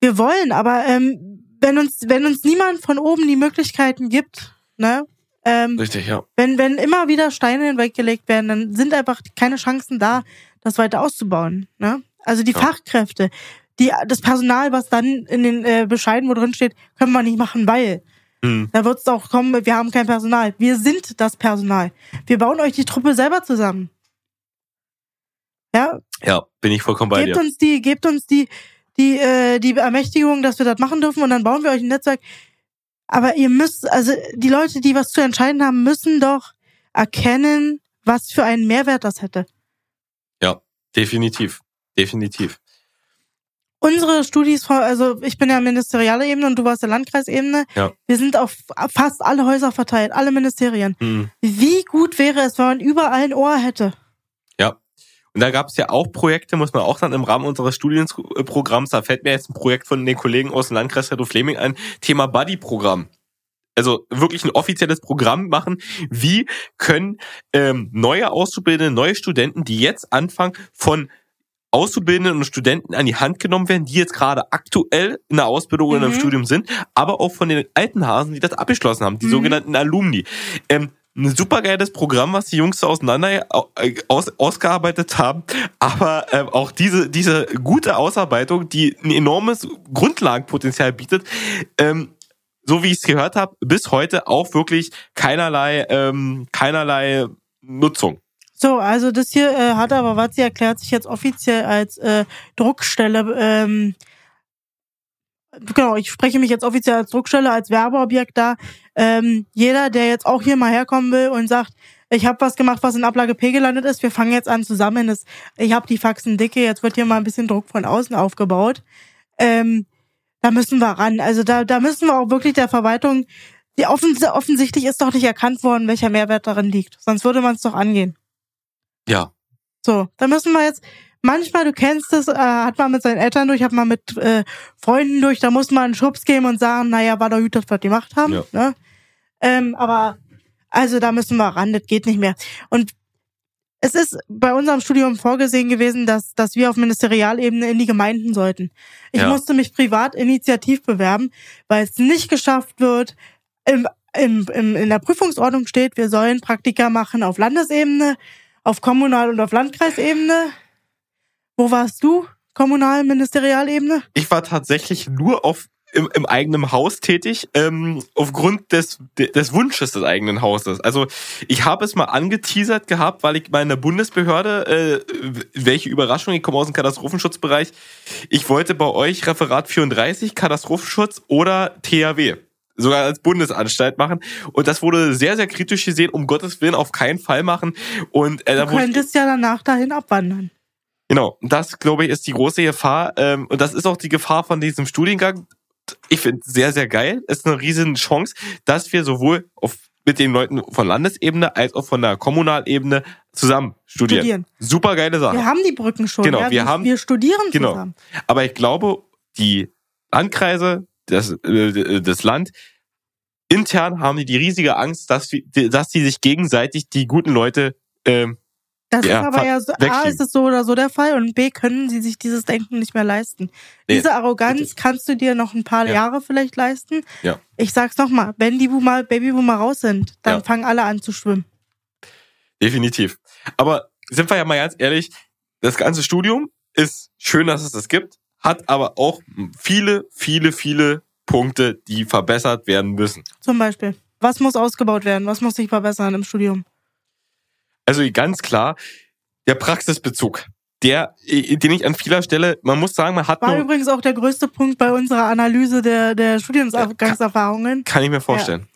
wir wollen, aber ähm, wenn uns, wenn uns niemand von oben die Möglichkeiten gibt, ne, ähm, Richtig, ja. wenn, wenn immer wieder Steine hinweggelegt werden, dann sind einfach keine Chancen da, das weiter auszubauen. Ne? Also die. Fachkräfte, die, das Personal, was dann in den äh, Bescheiden, wo drin steht, können wir nicht machen, weil. Hm. Da wird es auch kommen, wir haben kein Personal. Wir sind das Personal. Wir bauen euch die Truppe selber zusammen. Ja, Ja, bin ich vollkommen bei gebt dir. uns die, gebt uns die, die, äh, die Ermächtigung, dass wir das machen dürfen und dann bauen wir euch ein Netzwerk. Aber ihr müsst, also die Leute, die was zu entscheiden haben, müssen doch erkennen, was für einen Mehrwert das hätte. Definitiv. Definitiv. Unsere Studis, also ich bin ja ministeriale Ebene und du warst der Landkreisebene. Ja. Wir sind auf fast alle Häuser verteilt, alle Ministerien. Hm. Wie gut wäre es, wenn man überall ein Ohr hätte? Ja. Und da gab es ja auch Projekte, muss man auch dann im Rahmen unseres Studienprogramms, da fällt mir jetzt ein Projekt von den Kollegen aus dem Landkreis Reto Fleming ein, Thema Buddy-Programm. Also wirklich ein offizielles Programm machen. Wie können ähm, neue Auszubildende, neue Studenten, die jetzt anfangen, von Auszubildenden und Studenten an die Hand genommen werden, die jetzt gerade aktuell in der Ausbildung oder im Mhm. Studium sind, aber auch von den alten Hasen, die das abgeschlossen haben, die Mhm. sogenannten Alumni. Ähm, ein supergeiles Programm, was die Jungs da auseinander äh, aus, ausgearbeitet haben, aber ähm, auch diese diese gute Ausarbeitung, die ein enormes Grundlagenpotenzial bietet, ähm, so wie ich es gehört habe, bis heute auch wirklich keinerlei ähm, keinerlei Nutzung. So, also das hier äh, hat aber Watzi erklärt sich jetzt offiziell als äh, Druckstelle. Ähm, genau, ich spreche mich jetzt offiziell als Druckstelle, als Werbeobjekt da. Ähm, jeder, der jetzt auch hier mal herkommen will und sagt, ich habe was gemacht, was in Ablage P gelandet ist, wir fangen jetzt an zusammen. Das, ich habe die Faxen dicke, jetzt wird hier mal ein bisschen Druck von außen aufgebaut. Ähm, da müssen wir ran. Also da, da müssen wir auch wirklich der Verwaltung, die offens offensichtlich ist doch nicht erkannt worden, welcher Mehrwert darin liegt. Sonst würde man es doch angehen. Ja, So, da müssen wir jetzt, manchmal, du kennst es, äh, hat man mit seinen Eltern durch, hat man mit äh, Freunden durch, da muss man einen Schubs geben und sagen, naja, war doch gut, dass wir die gemacht haben. Ja. Ne? Ähm, aber also da müssen wir ran, das geht nicht mehr. Und es ist bei unserem Studium vorgesehen gewesen, dass, dass wir auf Ministerialebene in die Gemeinden sollten. Ich Ja. musste mich privat initiativ bewerben, weil es nicht geschafft wird. Im, im, im, in der Prüfungsordnung steht, wir sollen Praktika machen auf Landesebene, auf Kommunal- und auf Landkreisebene. Wo warst du? Kommunal-, Ministerialebene? Ich war tatsächlich nur auf im, im eigenen Haus tätig, ähm, aufgrund des, de- des Wunsches des eigenen Hauses. Also ich habe es mal angeteasert gehabt, weil ich mal in der Bundesbehörde, äh, welche Überraschung, ich komme aus dem Katastrophenschutzbereich, ich wollte bei euch Referat 34, Katastrophenschutz oder THW. Sogar als Bundesanstalt machen. Und das wurde sehr, sehr kritisch gesehen, um Gottes Willen auf keinen Fall machen. Und äh, Du wurde ich- könntest ja danach dahin abwandern. Genau, das glaube ich ist die große Gefahr ähm, und das ist auch die Gefahr von diesem Studiengang. Ich finde sehr, sehr geil. Es ist eine riesen Chance, dass wir sowohl auf, mit den Leuten von Landesebene als auch von der Kommunalebene zusammen studieren. Studieren. Super geile Sache. Wir haben die Brücken schon. Genau, ja? wir haben- wir studieren Genau. zusammen. Aber ich glaube, die Landkreise, das, äh, das Land, intern haben die die riesige Angst, dass, dass die sich gegenseitig die guten Leute ähm, Das Ja, ist aber ja so, A wegschieben. ist es so oder so der Fall und B können sie sich dieses Denken nicht mehr leisten. Nee. Diese Arroganz kannst du dir noch ein paar Ja. Jahre vielleicht leisten. Ja. Ich sag's nochmal, wenn die Boomer, Babyboomer raus sind, dann Ja. fangen alle an zu schwimmen. Definitiv. Aber sind wir ja mal ganz ehrlich, das ganze Studium ist schön, dass es das gibt, hat aber auch viele, viele, viele Punkte, die verbessert werden müssen. Zum Beispiel. Was muss ausgebaut werden? Was muss sich verbessern im Studium? Also ganz klar, der Praxisbezug, der, äh, den ich an vieler Stelle, man muss sagen, man hat War übrigens auch der größte Punkt bei unserer Analyse der, der Studiengangserfahrungen. kann ich mir vorstellen.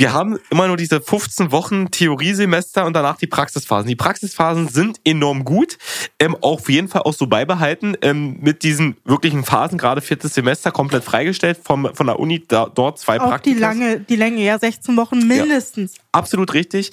Wir haben immer nur diese 15 Wochen Theoriesemester und danach die Praxisphasen. Die Praxisphasen sind enorm gut, ähm, auch auf jeden Fall auch so beibehalten, ähm, mit diesen wirklichen Phasen, gerade viertes Semester komplett freigestellt vom, von der Uni, da, dort zwei Auch die Praktika. lange, die Länge, ja, 16 Wochen mindestens. Absolut richtig.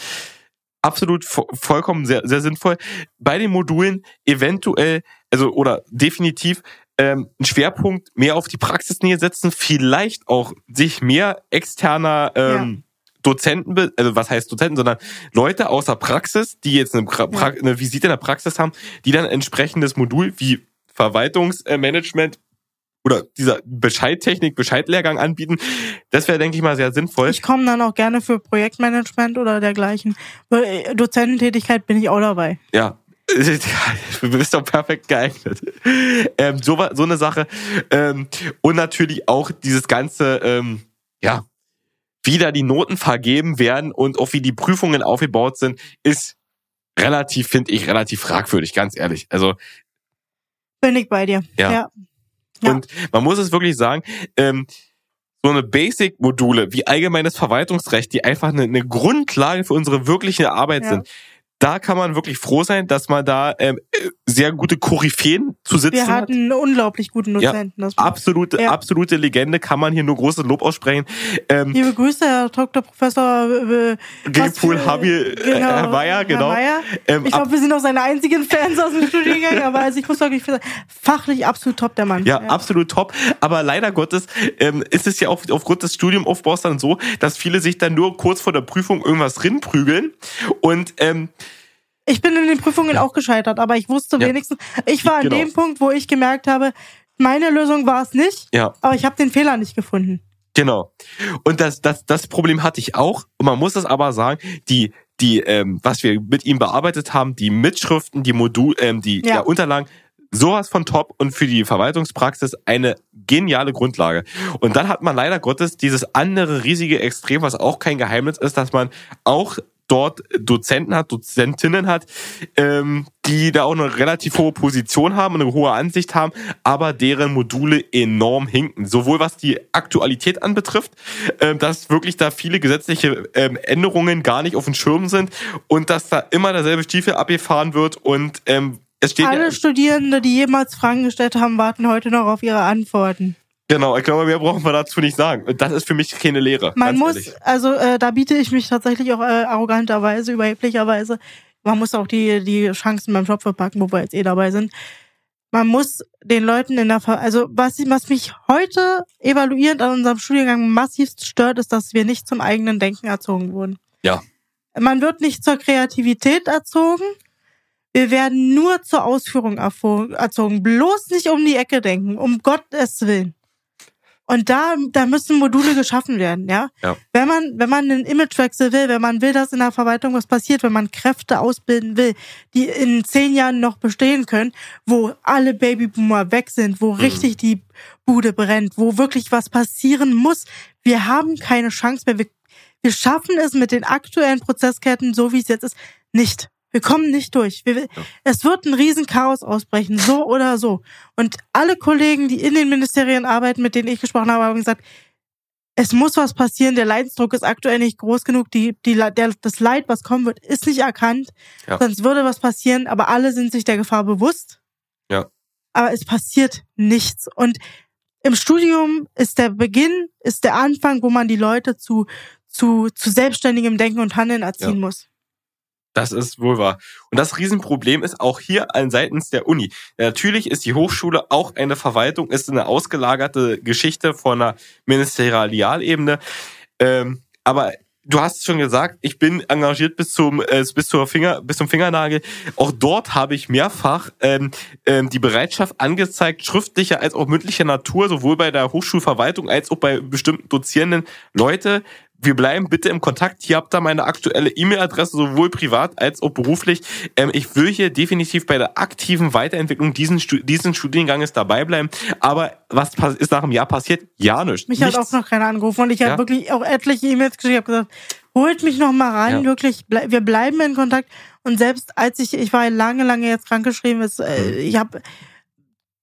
Absolut vo vollkommen sehr, sehr sinnvoll. Bei den Modulen eventuell, also oder definitiv ähm, einen Schwerpunkt mehr auf die Praxisnähe setzen, vielleicht auch sich mehr externer ähm, Dozenten, also was heißt Dozenten, sondern Leute aus der Praxis, die jetzt eine, pra pra eine Visite in der Praxis haben, die dann entsprechendes Modul wie Verwaltungsmanagement oder dieser Bescheidtechnik, Bescheidlehrgang anbieten. Das wäre, denke ich mal, sehr sinnvoll. Ich komme dann auch gerne für Projektmanagement oder dergleichen. Bei Dozententätigkeit bin ich auch dabei. Ja. Du bist doch perfekt geeignet. Ähm, so, so eine Sache. Ähm, und natürlich auch dieses ganze, ähm, ja, wie da die Noten vergeben werden und auch wie die Prüfungen aufgebaut sind, ist relativ, finde ich, relativ fragwürdig, ganz ehrlich. Also, Bin ich bei dir. Ja. ja. Ja. und man muss es wirklich sagen, ähm, so eine Basic-Module wie allgemeines Verwaltungsrecht, die einfach eine, eine Grundlage für unsere wirkliche Arbeit Ja. sind, da kann man wirklich froh sein, dass man da ähm, äh, sehr gute Koryphäen zu sitzen Wir hat. hatten einen unglaublich guten Ja. Dozenten. Das Absolute, Ja. absolute Legende, kann man hier nur großes Lob aussprechen. Ähm, Liebe Grüße, Herr Dr. Professor äh, was Gilpool für- Habil, äh, Herr Mayer, genau. Herr Mayer. Ähm, Ich glaube, wir sind auch seine einzigen Fans aus dem Studiengang, aber also ich muss wirklich sagen, fachlich absolut top, der Mann. Ja, absolut top. Aber leider Gottes ähm, ist es ja auch aufgrund des Studiumaufbaus dann so, dass viele sich dann nur kurz vor der Prüfung irgendwas rinprügeln. Und ähm, Ich bin in den Prüfungen auch gescheitert, aber ich wusste Ja. wenigstens, ich war an Genau. dem Punkt, wo ich gemerkt habe, meine Lösung war es nicht, ja, aber ich habe den Fehler nicht gefunden. genau. Und das, das, das Problem hatte ich auch. Und man muss es aber sagen, die, die, ähm, was wir mit ihm bearbeitet haben, die Mitschriften, die Modul, ähm, die Ja. ja. Unterlagen, sowas von top und für die Verwaltungspraxis eine geniale Grundlage. Und dann hat man leider Gottes dieses andere riesige Extrem, was auch kein Geheimnis ist, dass man auch dort Dozenten hat, Dozentinnen hat, ähm, die da auch eine relativ hohe Position haben, eine hohe Ansicht haben, aber deren Module enorm hinken. Sowohl was die Aktualität anbetrifft, ähm, dass wirklich da viele gesetzliche ähm, Änderungen gar nicht auf dem Schirm sind und dass da immer derselbe Stiefel abgefahren wird und ähm, es steht Alle ja, Studierende, die jemals Fragen gestellt haben, warten heute noch auf ihre Antworten. Genau, ich glaube, mehr brauchen wir dazu nicht sagen. Das ist für mich keine Lehre. Man ganz muss, ehrlich. also äh, da biete ich mich tatsächlich auch äh, arroganterweise, überheblicherweise. man muss auch die, die Chancen beim Job verpacken, wo wir jetzt eh dabei sind. Man muss den Leuten in der, Ver also was, was mich heute evaluierend an unserem Studiengang massivst stört, ist, dass wir nicht zum eigenen Denken erzogen wurden. Ja. Man wird nicht zur Kreativität erzogen. Wir werden nur zur Ausführung erzogen. Bloß nicht um die Ecke denken, um Gottes Willen. Und da, da müssen Module geschaffen werden, ja? ja. Wenn man, wenn man einen Imagewechsel will, wenn man will, dass in der Verwaltung was passiert, wenn man Kräfte ausbilden will, die in zehn Jahren noch bestehen können, wo alle Babyboomer weg sind, wo mhm. richtig die Bude brennt, wo wirklich was passieren muss. Wir haben keine Chance mehr. Wir, wir schaffen es mit den aktuellen Prozessketten, so wie es jetzt ist, nicht. Wir kommen nicht durch. Wir, ja. Es wird ein Riesenchaos ausbrechen, so oder so. Und alle Kollegen, die in den Ministerien arbeiten, mit denen ich gesprochen habe, haben gesagt, es muss was passieren. Der Leidensdruck ist aktuell nicht groß genug. Die, die, der, das Leid, was kommen wird, ist nicht erkannt. Ja. Sonst würde was passieren. Aber alle sind sich der Gefahr bewusst. Ja. Aber es passiert nichts. Und im Studium ist der Beginn, ist der Anfang, wo man die Leute zu, zu, zu selbstständigem Denken und Handeln erziehen ja. muss. Das ist wohl wahr. Und das Riesenproblem ist auch hier an seitens der Uni. Natürlich ist die Hochschule auch eine Verwaltung, ist eine ausgelagerte Geschichte von einer Ministerialebene. Ähm, aber du hast schon gesagt, ich bin engagiert bis zum äh, bis zur Finger bis zum Fingernagel. Auch dort habe ich mehrfach ähm, ähm, die Bereitschaft angezeigt, schriftlicher als auch mündlicher Natur, sowohl bei der Hochschulverwaltung als auch bei bestimmten Dozierenden, Leute, wir bleiben bitte im Kontakt. Hier habt ihr meine aktuelle E-Mail-Adresse, sowohl privat als auch beruflich. Ähm, ich will hier definitiv bei der aktiven Weiterentwicklung diesen, diesen Studienganges dabei bleiben. Aber was ist nach einem Jahr passiert? Ja, nichts. Mich nichts. hat auch noch keiner angerufen und ich ja? habe wirklich auch etliche E-Mails geschrieben. Ich habe gesagt, holt mich noch mal ran, ja. wirklich, ble wir bleiben in Kontakt. Und selbst als ich, ich war lange, lange jetzt krankgeschrieben, ist, äh, mhm. ich habe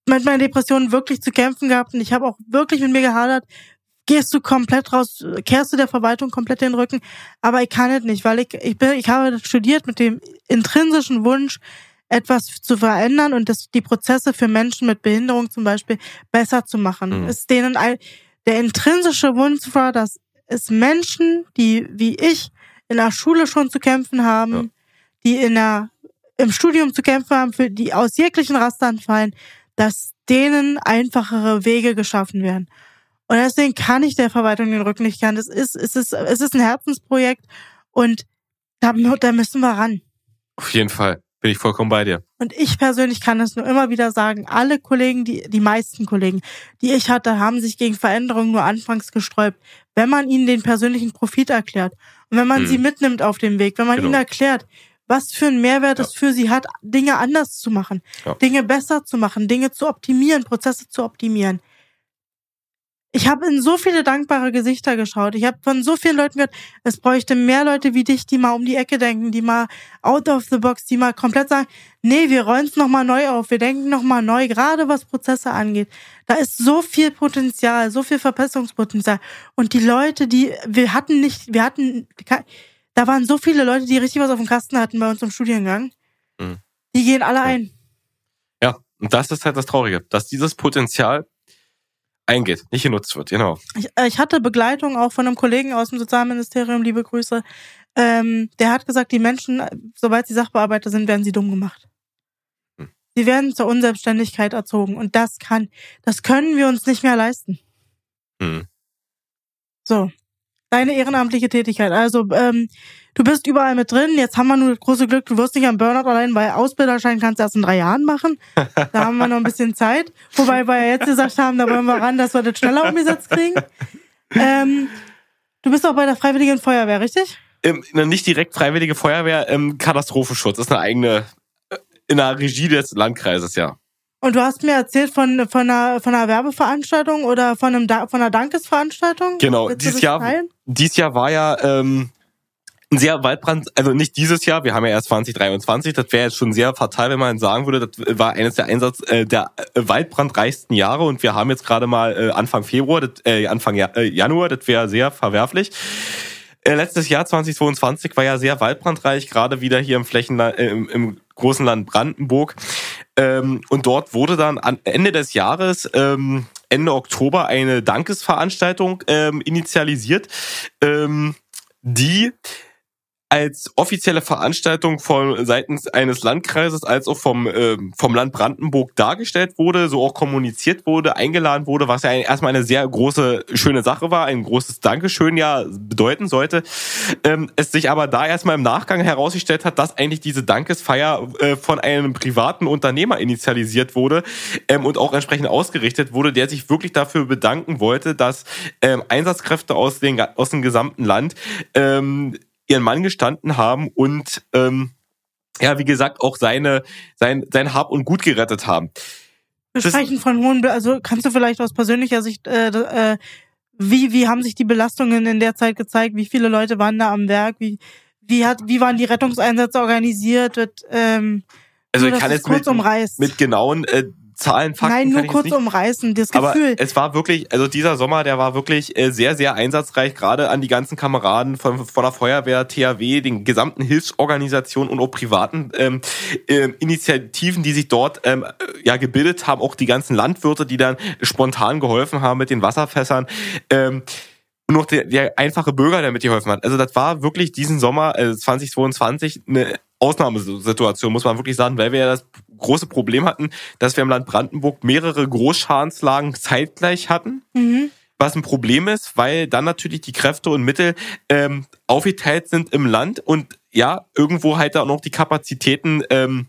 mit meiner Depression wirklich zu kämpfen gehabt und ich habe auch wirklich mit mir gehadert, gehst du komplett raus, kehrst du der Verwaltung komplett den Rücken. Aber ich kann es nicht, weil ich, ich bin, ich habe studiert mit dem intrinsischen Wunsch, etwas zu verändern und das, die Prozesse für Menschen mit Behinderung zum Beispiel besser zu machen. Mhm. Ist denen ein, der intrinsische Wunsch war, dass es Menschen, die wie ich in der Schule schon zu kämpfen haben, ja. die in der, im Studium zu kämpfen haben, für die aus jeglichen Rastern fallen, dass denen einfachere Wege geschaffen werden. Und deswegen kann ich der Verwaltung den Rücken nicht kehren. Das ist, es ist, es ist ein Herzensprojekt und da, da müssen wir ran. Auf jeden Fall. Bin ich vollkommen bei dir. Und ich persönlich kann es nur immer wieder sagen, alle Kollegen, die, die meisten Kollegen, die ich hatte, haben sich gegen Veränderungen nur anfangs gesträubt. Wenn man ihnen den persönlichen Profit erklärt und wenn man hm. sie mitnimmt auf dem Weg, wenn man genau. ihnen erklärt, was für einen Mehrwert ja. es für sie hat, Dinge anders zu machen, ja. Dinge besser zu machen, Dinge zu optimieren, Prozesse zu optimieren ich habe in so viele dankbare Gesichter geschaut. Ich habe von so vielen Leuten gehört, es bräuchte mehr Leute wie dich, die mal um die Ecke denken, die mal out of the box, die mal komplett sagen, nee, wir rollen es nochmal neu auf, wir denken nochmal neu, gerade was Prozesse angeht. Da ist so viel Potenzial, so viel Verbesserungspotenzial. Und die Leute, die, wir hatten nicht, wir hatten, da waren so viele Leute, die richtig was auf dem Kasten hatten bei uns im Studiengang. Mhm. Die gehen alle ein. Ja, und das ist halt das Traurige, dass dieses Potenzial eingeht, nicht genutzt wird, genau. Ich, äh, ich hatte Begleitung auch von einem Kollegen aus dem Sozialministerium, liebe Grüße. Ähm, der hat gesagt, die Menschen, sobald sie Sachbearbeiter sind, werden sie dumm gemacht. Hm. Sie werden zur Unselbstständigkeit erzogen und das kann, das können wir uns nicht mehr leisten. Hm. So, deine ehrenamtliche Tätigkeit. Also ähm, du bist überall mit drin. Jetzt haben wir nur das große Glück, du wirst nicht am Burnout allein, weil Ausbilderschein kannst du erst in drei Jahren machen. Da haben wir noch ein bisschen Zeit. Wobei wir ja jetzt gesagt haben, da wollen wir ran, dass wir das schneller umgesetzt kriegen. Ähm, du bist auch bei der Freiwilligen Feuerwehr, richtig? Ähm, nicht direkt Freiwillige Feuerwehr, ähm, Katastrophenschutz. Das ist eine eigene, äh, in der Regie des Landkreises, ja. Und du hast mir erzählt von, von, einer, von einer Werbeveranstaltung oder von, einem, von einer Dankesveranstaltung? Genau, dieses Jahr, dieses Jahr war ja ähm, ein sehr Waldbrand, also nicht dieses Jahr, wir haben ja erst 2023, das wäre jetzt schon sehr fatal, wenn man sagen würde, das war eines der Einsatz äh, der äh, waldbrandreichsten Jahre und wir haben jetzt gerade mal äh, Anfang Februar, das, äh, Anfang äh, Januar, das wäre sehr verwerflich. Äh, letztes Jahr 2022 war ja sehr waldbrandreich, gerade wieder hier im Flächenland, äh, im, im großen Land Brandenburg. Ähm, und dort wurde dann an Ende des Jahres, ähm, Ende Oktober, eine Dankesveranstaltung ähm, initialisiert, ähm, die als offizielle Veranstaltung von seitens eines Landkreises als auch vom, äh, vom Land Brandenburg dargestellt wurde, so auch kommuniziert wurde, eingeladen wurde, was ja erstmal eine sehr große, schöne Sache war, ein großes Dankeschön ja bedeuten sollte. Ähm, es sich aber da erstmal im Nachgang herausgestellt hat, dass eigentlich diese Dankesfeier äh, von einem privaten Unternehmer initialisiert wurde ähm, und auch entsprechend ausgerichtet wurde, der sich wirklich dafür bedanken wollte, dass ähm, Einsatzkräfte aus, den, aus dem gesamten Land ähm, ihren Mann gestanden haben und ähm, ja, wie gesagt, auch seine, sein, sein Hab und Gut gerettet haben. Wir sprechen von hohen, also kannst du vielleicht aus persönlicher Sicht, äh, äh, wie, wie haben sich die Belastungen in der Zeit gezeigt? Wie viele Leute waren da am Werk? Wie, wie hat, wie waren die Rettungseinsätze organisiert? Wird, ähm, also ich kann jetzt kurz mit, umreißt. mit genauen äh, Zahlen, Fakten. Nein, nur kurz umreißen, das Aber Gefühl. es war wirklich, also dieser Sommer, der war wirklich äh, sehr, sehr einsatzreich, gerade an die ganzen Kameraden von, von der Feuerwehr, THW, den gesamten Hilfsorganisationen und auch privaten ähm, äh, Initiativen, die sich dort ähm, ja gebildet haben, auch die ganzen Landwirte, die dann spontan geholfen haben mit den Wasserfässern. Ähm, und noch der, der einfache Bürger, der mitgeholfen hat. Also das war wirklich diesen Sommer äh, 2022 eine Ausnahmesituation, muss man wirklich sagen, weil wir ja das große Problem hatten, dass wir im Land Brandenburg mehrere Großschadenslagen zeitgleich hatten. Mhm. Was ein Problem ist, weil dann natürlich die Kräfte und Mittel ähm, aufgeteilt sind im Land und ja, irgendwo halt auch noch die Kapazitäten ähm,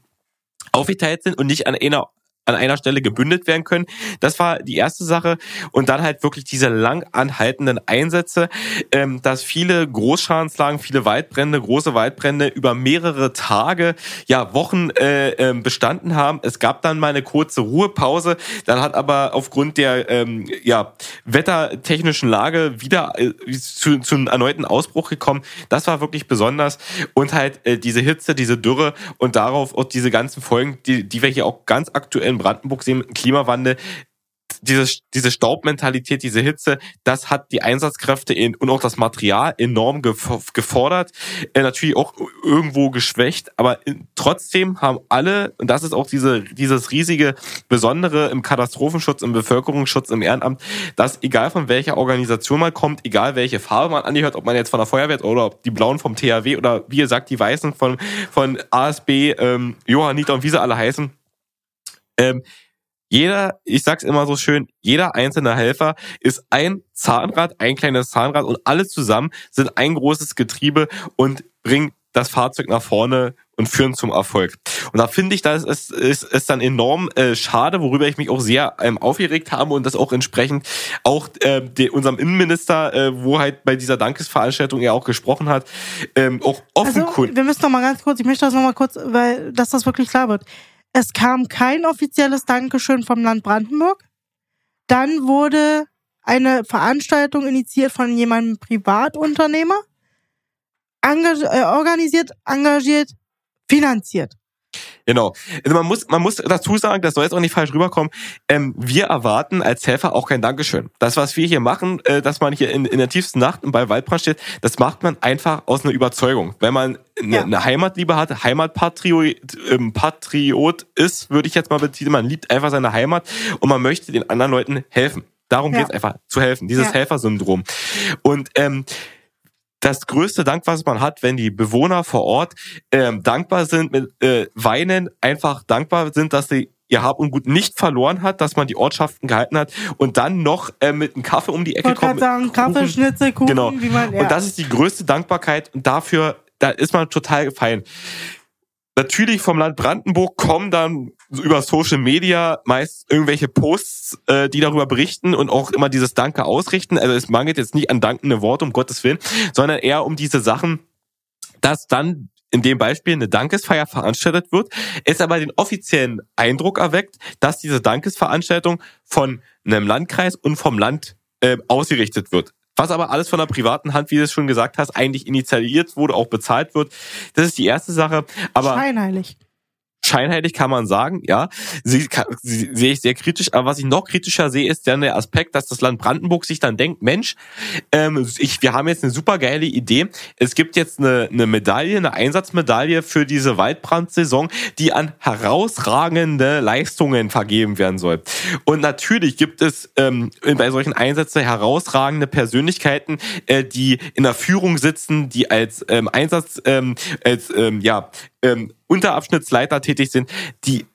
aufgeteilt sind und nicht an einer an einer Stelle gebündelt werden können. Das war die erste Sache. Und dann halt wirklich diese lang anhaltenden Einsätze, ähm, dass viele Großschadenslagen, viele Waldbrände, große Waldbrände über mehrere Tage, ja Wochen äh, äh, bestanden haben. Es gab dann mal eine kurze Ruhepause. Dann hat aber aufgrund der ähm, ja, wettertechnischen Lage wieder äh, zu, zu einem erneuten Ausbruch gekommen. Das war wirklich besonders. Und halt äh, diese Hitze, diese Dürre und darauf auch diese ganzen Folgen, die, die wir hier auch ganz aktuell in Brandenburg sehen Klimawandel, diese, diese Staubmentalität, diese Hitze, das hat die Einsatzkräfte in, und auch das Material enorm gefordert, äh, natürlich auch irgendwo geschwächt, aber trotzdem haben alle, und das ist auch diese, dieses riesige Besondere im Katastrophenschutz, im Bevölkerungsschutz, im Ehrenamt, dass egal von welcher Organisation man kommt, egal welche Farbe man angehört, ob man jetzt von der Feuerwehr oder ob die Blauen vom THW oder wie gesagt die Weißen von, von ASB, ähm, Johanniter und wie sie alle heißen, ähm, jeder, ich sag's immer so schön, jeder einzelne Helfer ist ein Zahnrad, ein kleines Zahnrad und alle zusammen sind ein großes Getriebe und bringen das Fahrzeug nach vorne und führen zum Erfolg. Und da finde ich, das ist, ist, ist dann enorm äh, schade, worüber ich mich auch sehr ähm, aufgeregt habe und das auch entsprechend auch äh, de, unserem Innenminister, äh, wo halt bei dieser Dankesveranstaltung er auch gesprochen hat, ähm, auch offen also, Wir müssen noch mal ganz kurz, ich möchte das noch mal kurz, weil dass das wirklich klar wird. Es kam kein offizielles Dankeschön vom Land Brandenburg. Dann wurde eine Veranstaltung initiiert von jemandem Privatunternehmer, äh, organisiert, engagiert, finanziert. Genau. Also man muss, man muss dazu sagen, das soll jetzt auch nicht falsch rüberkommen. Ähm, wir erwarten als Helfer auch kein Dankeschön. Das, was wir hier machen, äh, dass man hier in, in der tiefsten Nacht bei Waldbrand steht, das macht man einfach aus einer Überzeugung. Wenn man eine, ja. eine Heimatliebe hat, Heimatpatriot ähm, Patriot ist, würde ich jetzt mal betiteln, man liebt einfach seine Heimat und man möchte den anderen Leuten helfen. Darum ja. geht es einfach, zu helfen, dieses ja. Helfersyndrom. Und ähm, das größte Dank, was man hat, wenn die Bewohner vor Ort ähm, dankbar sind, mit äh, weinen, einfach dankbar sind, dass sie ihr Hab und Gut nicht verloren hat, dass man die Ortschaften gehalten hat und dann noch äh, mit einem Kaffee um die Ecke ich kommt. sagen, Kaffee, Schnitzel, Kuchen, genau. wie man, ja. Und das ist die größte Dankbarkeit und dafür, da ist man total gefallen. Natürlich vom Land Brandenburg kommen dann über Social Media meist irgendwelche Posts, äh, die darüber berichten und auch immer dieses Danke ausrichten. Also es mangelt jetzt nicht an dankende Worte, um Gottes Willen, sondern eher um diese Sachen, dass dann in dem Beispiel eine Dankesfeier veranstaltet wird, es aber den offiziellen Eindruck erweckt, dass diese Dankesveranstaltung von einem Landkreis und vom Land äh, ausgerichtet wird. Was aber alles von der privaten Hand, wie du es schon gesagt hast, eigentlich initiiert wurde, auch bezahlt wird. Das ist die erste Sache. Aber Scheinheilig. Scheinheilig kann man sagen, ja, sie, sie, sehe ich sehr kritisch. Aber was ich noch kritischer sehe, ist dann der Aspekt, dass das Land Brandenburg sich dann denkt, Mensch, ähm, ich, wir haben jetzt eine super geile Idee. Es gibt jetzt eine, eine Medaille, eine Einsatzmedaille für diese Waldbrandsaison, die an herausragende Leistungen vergeben werden soll. Und natürlich gibt es ähm, bei solchen Einsätzen herausragende Persönlichkeiten, äh, die in der Führung sitzen, die als ähm, Einsatz, ähm, als ähm, ja ähm, Unterabschnittsleiter tätig sind, die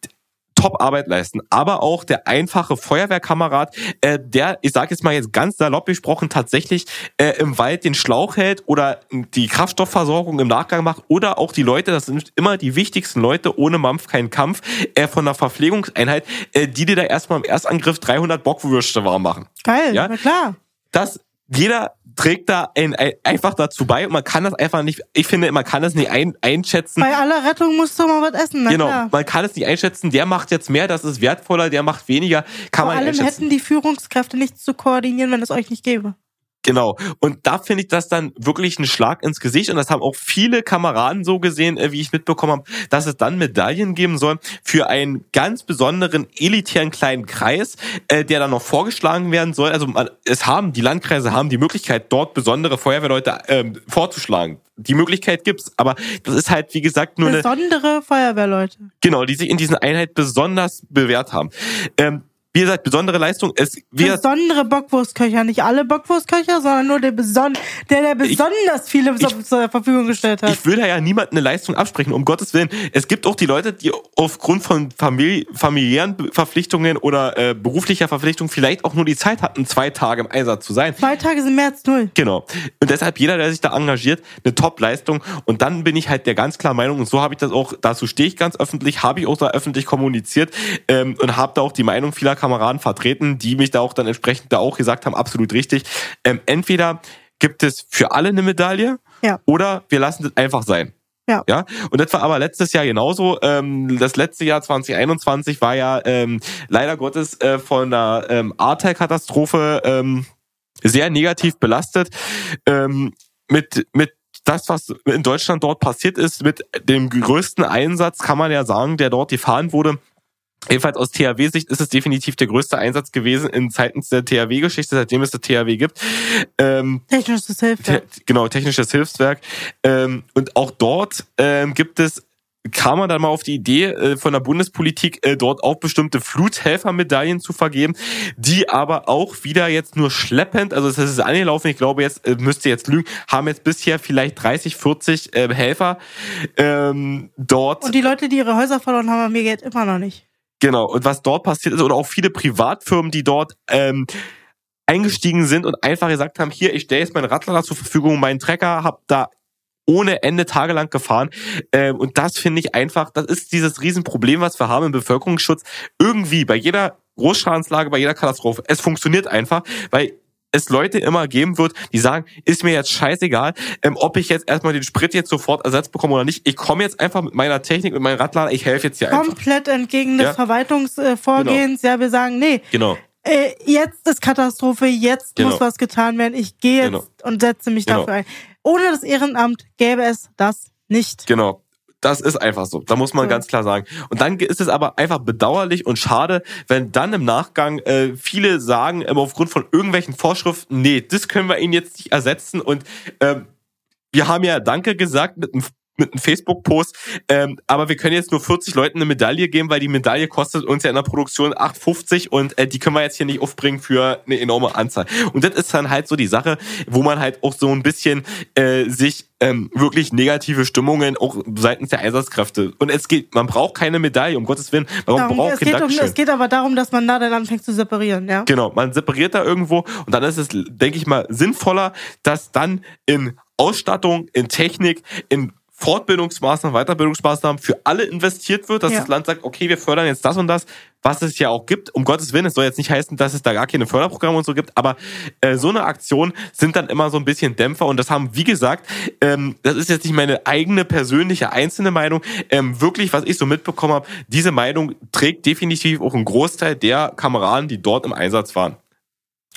Top-Arbeit leisten. Aber auch der einfache Feuerwehrkamerad, äh, der, ich sage jetzt mal jetzt ganz salopp gesprochen, tatsächlich äh, im Wald den Schlauch hält oder die Kraftstoffversorgung im Nachgang macht oder auch die Leute, das sind immer die wichtigsten Leute, ohne Mampf kein Kampf, äh, von der Verpflegungseinheit, äh, die dir da erstmal im Erstangriff 300 Bockwürste warm machen. Geil, ja? na klar. Das jeder trägt da ein, ein, einfach dazu bei und man kann das einfach nicht, ich finde, man kann das nicht ein, einschätzen. Bei aller Rettung musst du mal was essen. Na genau, klar. man kann es nicht einschätzen, der macht jetzt mehr, das ist wertvoller, der macht weniger, kann Vor man nicht allem einschätzen. hätten die Führungskräfte nichts zu koordinieren, wenn es euch nicht gäbe. Genau. Und da finde ich das dann wirklich ein Schlag ins Gesicht. Und das haben auch viele Kameraden so gesehen, äh, wie ich mitbekommen habe, dass es dann Medaillen geben soll für einen ganz besonderen elitären kleinen Kreis, äh, der dann noch vorgeschlagen werden soll. Also es haben, die Landkreise haben die Möglichkeit, dort besondere Feuerwehrleute ähm, vorzuschlagen. Die Möglichkeit gibt's, aber das ist halt, wie gesagt, nur eine, Besondere Feuerwehrleute. genau, die sich in diesen Einheit besonders bewährt haben. Ähm, wie gesagt, besondere Leistung. Es, Besondere Bockwurstköcher. Nicht alle Bockwurstköcher, sondern nur der, beson der, der besonders viele ich- zur Verfügung gestellt hat. Ich will da ja niemandem eine Leistung absprechen, um Gottes Willen. Es gibt auch die Leute, die aufgrund von Famili familiären Verpflichtungen oder äh, beruflicher Verpflichtung vielleicht auch nur die Zeit hatten, zwei Tage im Einsatz zu sein. Zwei Tage sind mehr als null. Genau. Und deshalb jeder, der sich da engagiert, eine Top-Leistung. Und dann bin ich halt der ganz klar Meinung, und so habe ich das auch, dazu stehe ich ganz öffentlich, habe ich auch da öffentlich kommuniziert ähm, und habe da auch die Meinung vieler Kameraden vertreten, die mich da auch dann entsprechend da auch gesagt haben, absolut richtig. Ähm, entweder gibt es für alle eine Medaille Ja. oder wir lassen das einfach sein. Ja. Ja, und das war aber letztes Jahr genauso. Ähm, das letzte Jahr 2021 war ja ähm, leider Gottes äh, von der ähm, Ahrtal-Katastrophe ähm, sehr negativ belastet. Ähm, mit, mit das, was in Deutschland dort passiert ist, mit dem größten Einsatz, kann man ja sagen, der dort gefahren wurde. Jedenfalls aus THW-Sicht ist es definitiv der größte Einsatz gewesen in Zeiten der THW-Geschichte, seitdem es das THW gibt. Ähm, Technisches Hilfswerk. Te genau, technisches Hilfswerk. Ähm, und auch dort ähm, gibt es, kam man dann mal auf die Idee äh, von der Bundespolitik, äh, dort auch bestimmte Fluthelfermedaillen zu vergeben, die aber auch wieder jetzt nur schleppend, also es ist angelaufen, ich glaube jetzt, äh, müsste jetzt lügen, haben jetzt bisher vielleicht 30, 40 äh, Helfer ähm, dort. Und die Leute, die ihre Häuser verloren haben, haben ihr Geld immer noch nicht. Genau, und was dort passiert ist, oder auch viele Privatfirmen, die dort ähm, eingestiegen sind und einfach gesagt haben, hier, ich stelle jetzt meinen Radlader zur Verfügung, meinen Trecker, hab da ohne Ende tagelang gefahren. Ähm, und das finde ich einfach, das ist dieses Riesenproblem, was wir haben im Bevölkerungsschutz. Irgendwie bei jeder Großschadenslage, bei jeder Katastrophe. Es funktioniert einfach, weil es Leute immer geben wird, die sagen, ist mir jetzt scheißegal, ähm, ob ich jetzt erstmal den Sprit jetzt sofort ersetzt bekomme oder nicht. Ich komme jetzt einfach mit meiner Technik, mit meinem Radlader, ich helfe jetzt hier einfach. Komplett entgegen des Ja. Verwaltungsvorgehens. Ja, wir sagen, nee, Genau. äh, jetzt ist Katastrophe, jetzt Genau. muss was getan werden. Ich gehe jetzt Genau. und setze mich Genau. dafür ein. Ohne das Ehrenamt gäbe es das nicht. Genau. Das ist einfach so. Da muss man Ja. ganz klar sagen. Und dann ist es aber einfach bedauerlich und schade, wenn dann im Nachgang äh, viele sagen, ähm, aufgrund von irgendwelchen Vorschriften, nee, das können wir ihnen jetzt nicht ersetzen. Und ähm, wir haben ja Danke gesagt mit einem mit einem Facebook-Post, ähm, aber wir können jetzt nur 40 Leuten eine Medaille geben, weil die Medaille kostet uns ja in der Produktion 8,50 und äh, die können wir jetzt hier nicht aufbringen für eine enorme Anzahl. Und das ist dann halt so die Sache, wo man halt auch so ein bisschen äh, sich ähm, wirklich negative Stimmungen auch seitens der Einsatzkräfte. Und es geht, man braucht keine Medaille, um Gottes Willen. Man Darum, braucht es, kein geht um, es geht aber darum, dass man da dann anfängt zu separieren, ja. Genau, man separiert da irgendwo und dann ist es, denke ich mal, sinnvoller, dass dann in Ausstattung, in Technik, in Fortbildungsmaßnahmen, Weiterbildungsmaßnahmen für alle investiert wird, dass Ja. das Land sagt, okay, wir fördern jetzt das und das, was es ja auch gibt. Um Gottes Willen, es soll jetzt nicht heißen, dass es da gar keine Förderprogramme und so gibt, aber äh, so eine Aktion sind dann immer so ein bisschen Dämpfer und das haben, wie gesagt, ähm, das ist jetzt nicht meine eigene persönliche einzelne Meinung, ähm, wirklich, was ich so mitbekommen habe, diese Meinung trägt definitiv auch einen Großteil der Kameraden, die dort im Einsatz waren.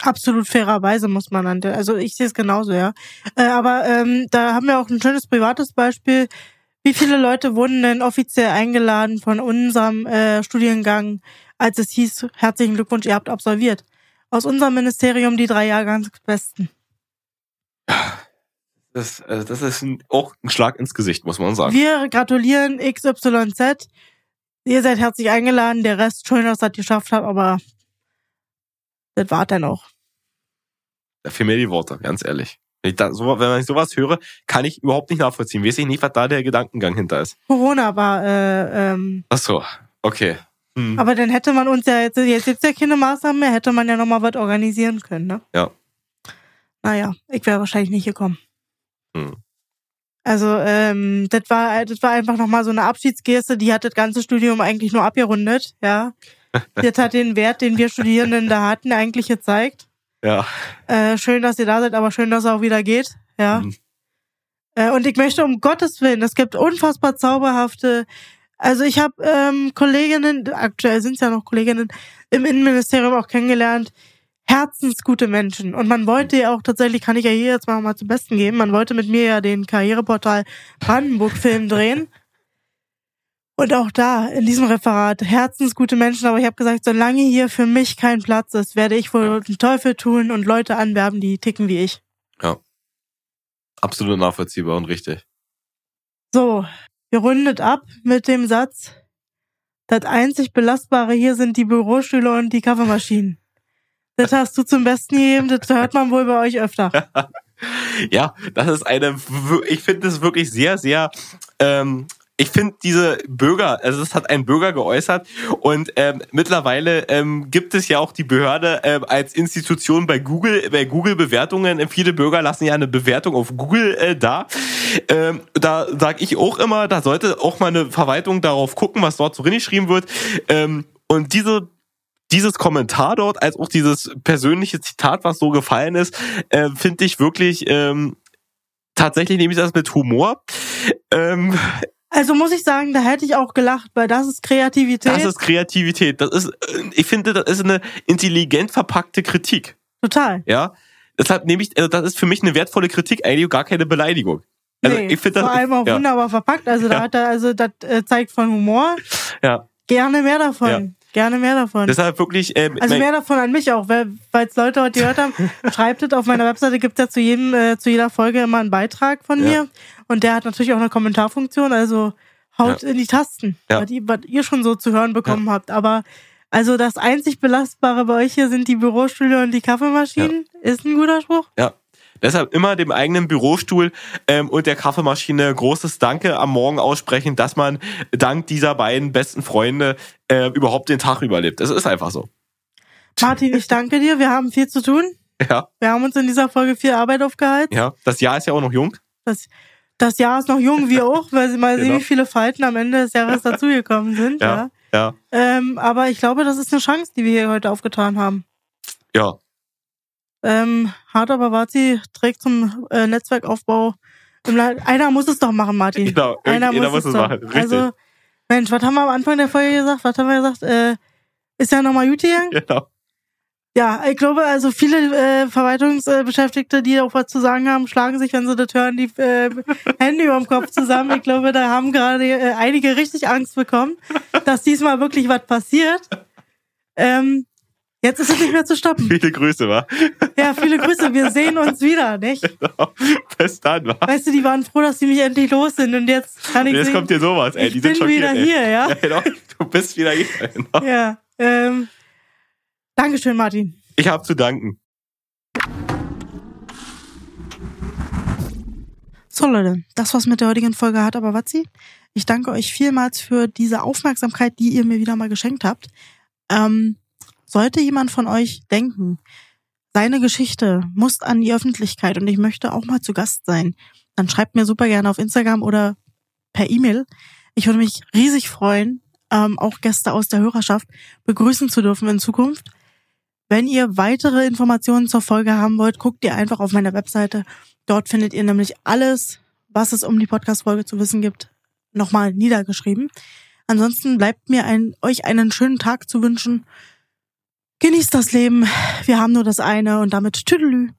Absolut fairerweise muss man an der, also ich sehe es genauso, ja. Äh, aber ähm, da haben wir auch ein schönes privates Beispiel. Wie viele Leute wurden denn offiziell eingeladen von unserem äh, Studiengang, als es hieß, herzlichen Glückwunsch, ihr habt absolviert? Aus unserem Ministerium die drei Jahrgangsbesten. Das, äh, das ist ein, auch ein Schlag ins Gesicht, muss man sagen. Wir gratulieren XYZ. Ihr seid herzlich eingeladen. Der Rest, schön, dass ihr das geschafft habt, aber das war dann auch. Da fehlen mir die Worte, ganz ehrlich. Wenn ich, da, so, wenn ich sowas höre, kann ich überhaupt nicht nachvollziehen. Weiß ich nicht, was da der Gedankengang hinter ist. Corona war, äh, ähm, Ach so, okay. Hm. aber dann hätte man uns ja jetzt, jetzt gibt's ja keine Maßnahmen mehr, hätte man ja nochmal was organisieren können, ne? Ja. Naja, ich wäre wahrscheinlich nicht gekommen. Hm. Also, ähm, das war, das war einfach nochmal so eine Abschiedsgeste, die hat das ganze Studium eigentlich nur abgerundet, ja. Das hat den Wert, den wir Studierenden da hatten, eigentlich gezeigt. Ja. Äh, schön, dass ihr da seid, aber schön, dass es auch wieder geht. Ja. Mhm. Äh, und ich möchte um Gottes Willen, es gibt unfassbar zauberhafte. Also ich habe ähm, Kolleginnen, aktuell sind es ja noch Kolleginnen im Innenministerium auch kennengelernt, herzensgute Menschen. Und man wollte ja auch tatsächlich, kann ich ja hier jetzt mal, mal zum Besten geben, man wollte mit mir ja den Karriereportal Brandenburg-Film drehen. Und auch da, in diesem Referat, herzensgute Menschen, aber ich habe gesagt, solange hier für mich kein Platz ist, werde ich wohl den Teufel tun und Leute anwerben, die ticken wie ich. Absolut nachvollziehbar und richtig. So, wir rundet ab mit dem Satz, das einzig Belastbare hier sind die Bürostühle und die Kaffeemaschinen. Das hast du zum Besten gegeben, das hört man wohl bei euch öfter. Ja, das ist eine, ich finde es wirklich sehr, sehr, ähm, ich finde diese Bürger, also das hat ein Bürger geäußert und ähm, mittlerweile ähm, gibt es ja auch die Behörde ähm, als Institution bei Google, bei Google Bewertungen. Viele Bürger lassen ja eine Bewertung auf Google äh, da. Ähm, da sage ich auch immer, da sollte auch mal eine Verwaltung darauf gucken, was dort so geschrieben wird. Ähm, und diese dieses Kommentar dort, als auch dieses persönliche Zitat, was so gefallen ist, äh, finde ich wirklich ähm, tatsächlich nehme ich das mit Humor. Ähm, Also muss ich sagen, da hätte ich auch gelacht, weil das ist Kreativität. das ist Kreativität. Das ist, äh, ich finde, das ist eine intelligent verpackte Kritik. Total. Ja, deshalb nehme ich, also das ist für mich eine wertvolle Kritik, eigentlich gar keine Beleidigung. Also nee, ich finde das vor allem auch ja, wunderbar verpackt. Also da Ja. hat er, also das äh, zeigt von Humor. ja. Gerne mehr davon. Ja. Gerne mehr davon. Deshalb wirklich. Ähm, Also mehr davon an mich auch, weil es Leute heute gehört haben, schreibt es auf meiner Webseite, gibt es ja zu jedem, äh, zu jeder Folge immer einen Beitrag von Ja. mir. Und der hat natürlich auch eine Kommentarfunktion, also haut in die Tasten, Ja. was, ihr, was ihr schon so zu hören bekommen habt. Aber also das einzig Belastbare bei euch hier sind die Bürostühle und die Kaffeemaschinen. Ist ein guter Spruch. Ja. Deshalb immer dem eigenen Bürostuhl ähm, und der Kaffeemaschine großes Danke am Morgen aussprechen, dass man dank dieser beiden besten Freunde äh, überhaupt den Tag überlebt. Es ist einfach so. Martin, ich danke dir. Wir haben viel zu tun. Ja, Wir haben uns in dieser Folge viel Arbeit aufgehalten. ja. Das Jahr ist ja auch noch jung. Das, das Jahr ist noch jung, wir auch, weil sie mal sehen, Genau. wie viele Falten am Ende des Jahres dazugekommen sind. Ja. Ja, ja, Ähm, aber ich glaube, das ist eine Chance, die wir hier heute aufgetan haben. ja. Ähm, Hart aber Wazi trägt zum äh, Netzwerkaufbau. Einer muss es doch machen, Martin. Genau, irgendjemand muss es doch. machen, richtig. Also, Mensch, was haben wir am Anfang der Folge gesagt? Was haben wir gesagt? Äh, ist ja nochmal gut gegangen? Genau. Ja, ich glaube, also viele äh, Verwaltungsbeschäftigte, die auch was zu sagen haben, schlagen sich, wenn sie das hören, die äh, Hände über dem Kopf zusammen. Ich glaube, da haben gerade äh, einige richtig Angst bekommen, dass diesmal wirklich was passiert. Ähm, jetzt ist es nicht mehr zu stoppen. Viele Grüße, wa? Ja, viele Grüße. Wir sehen uns wieder, nicht? Genau. Bis dann, wa? Weißt du, die waren froh, dass sie mich endlich los sind und jetzt kann ich Jetzt sehen, kommt dir sowas, ey. ich Die bin sind wieder schockiert, ey. hier, ja? Ja, genau. Du bist wieder hier. Genau. Ja. Ähm, Dankeschön, Martin. Ich habe zu danken. So Leute, das war's mit der heutigen Folge hat aber Watzi. Ich danke euch vielmals für diese Aufmerksamkeit, die ihr mir wieder mal geschenkt habt. Ähm, sollte jemand von euch denken, seine Geschichte muss an die Öffentlichkeit und ich möchte auch mal zu Gast sein, dann schreibt mir super gerne auf Instagram oder per E-Mail. Ich würde mich riesig freuen, ähm, auch Gäste aus der Hörerschaft begrüßen zu dürfen in Zukunft. Wenn ihr weitere Informationen zur Folge haben wollt, guckt ihr einfach auf meiner Webseite. Dort findet ihr nämlich alles, was es um die Podcast-Folge zu wissen gibt, nochmal niedergeschrieben. Ansonsten bleibt mir ein, euch einen schönen Tag zu wünschen. Genießt das Leben. Wir haben nur das eine und damit Tüdelü.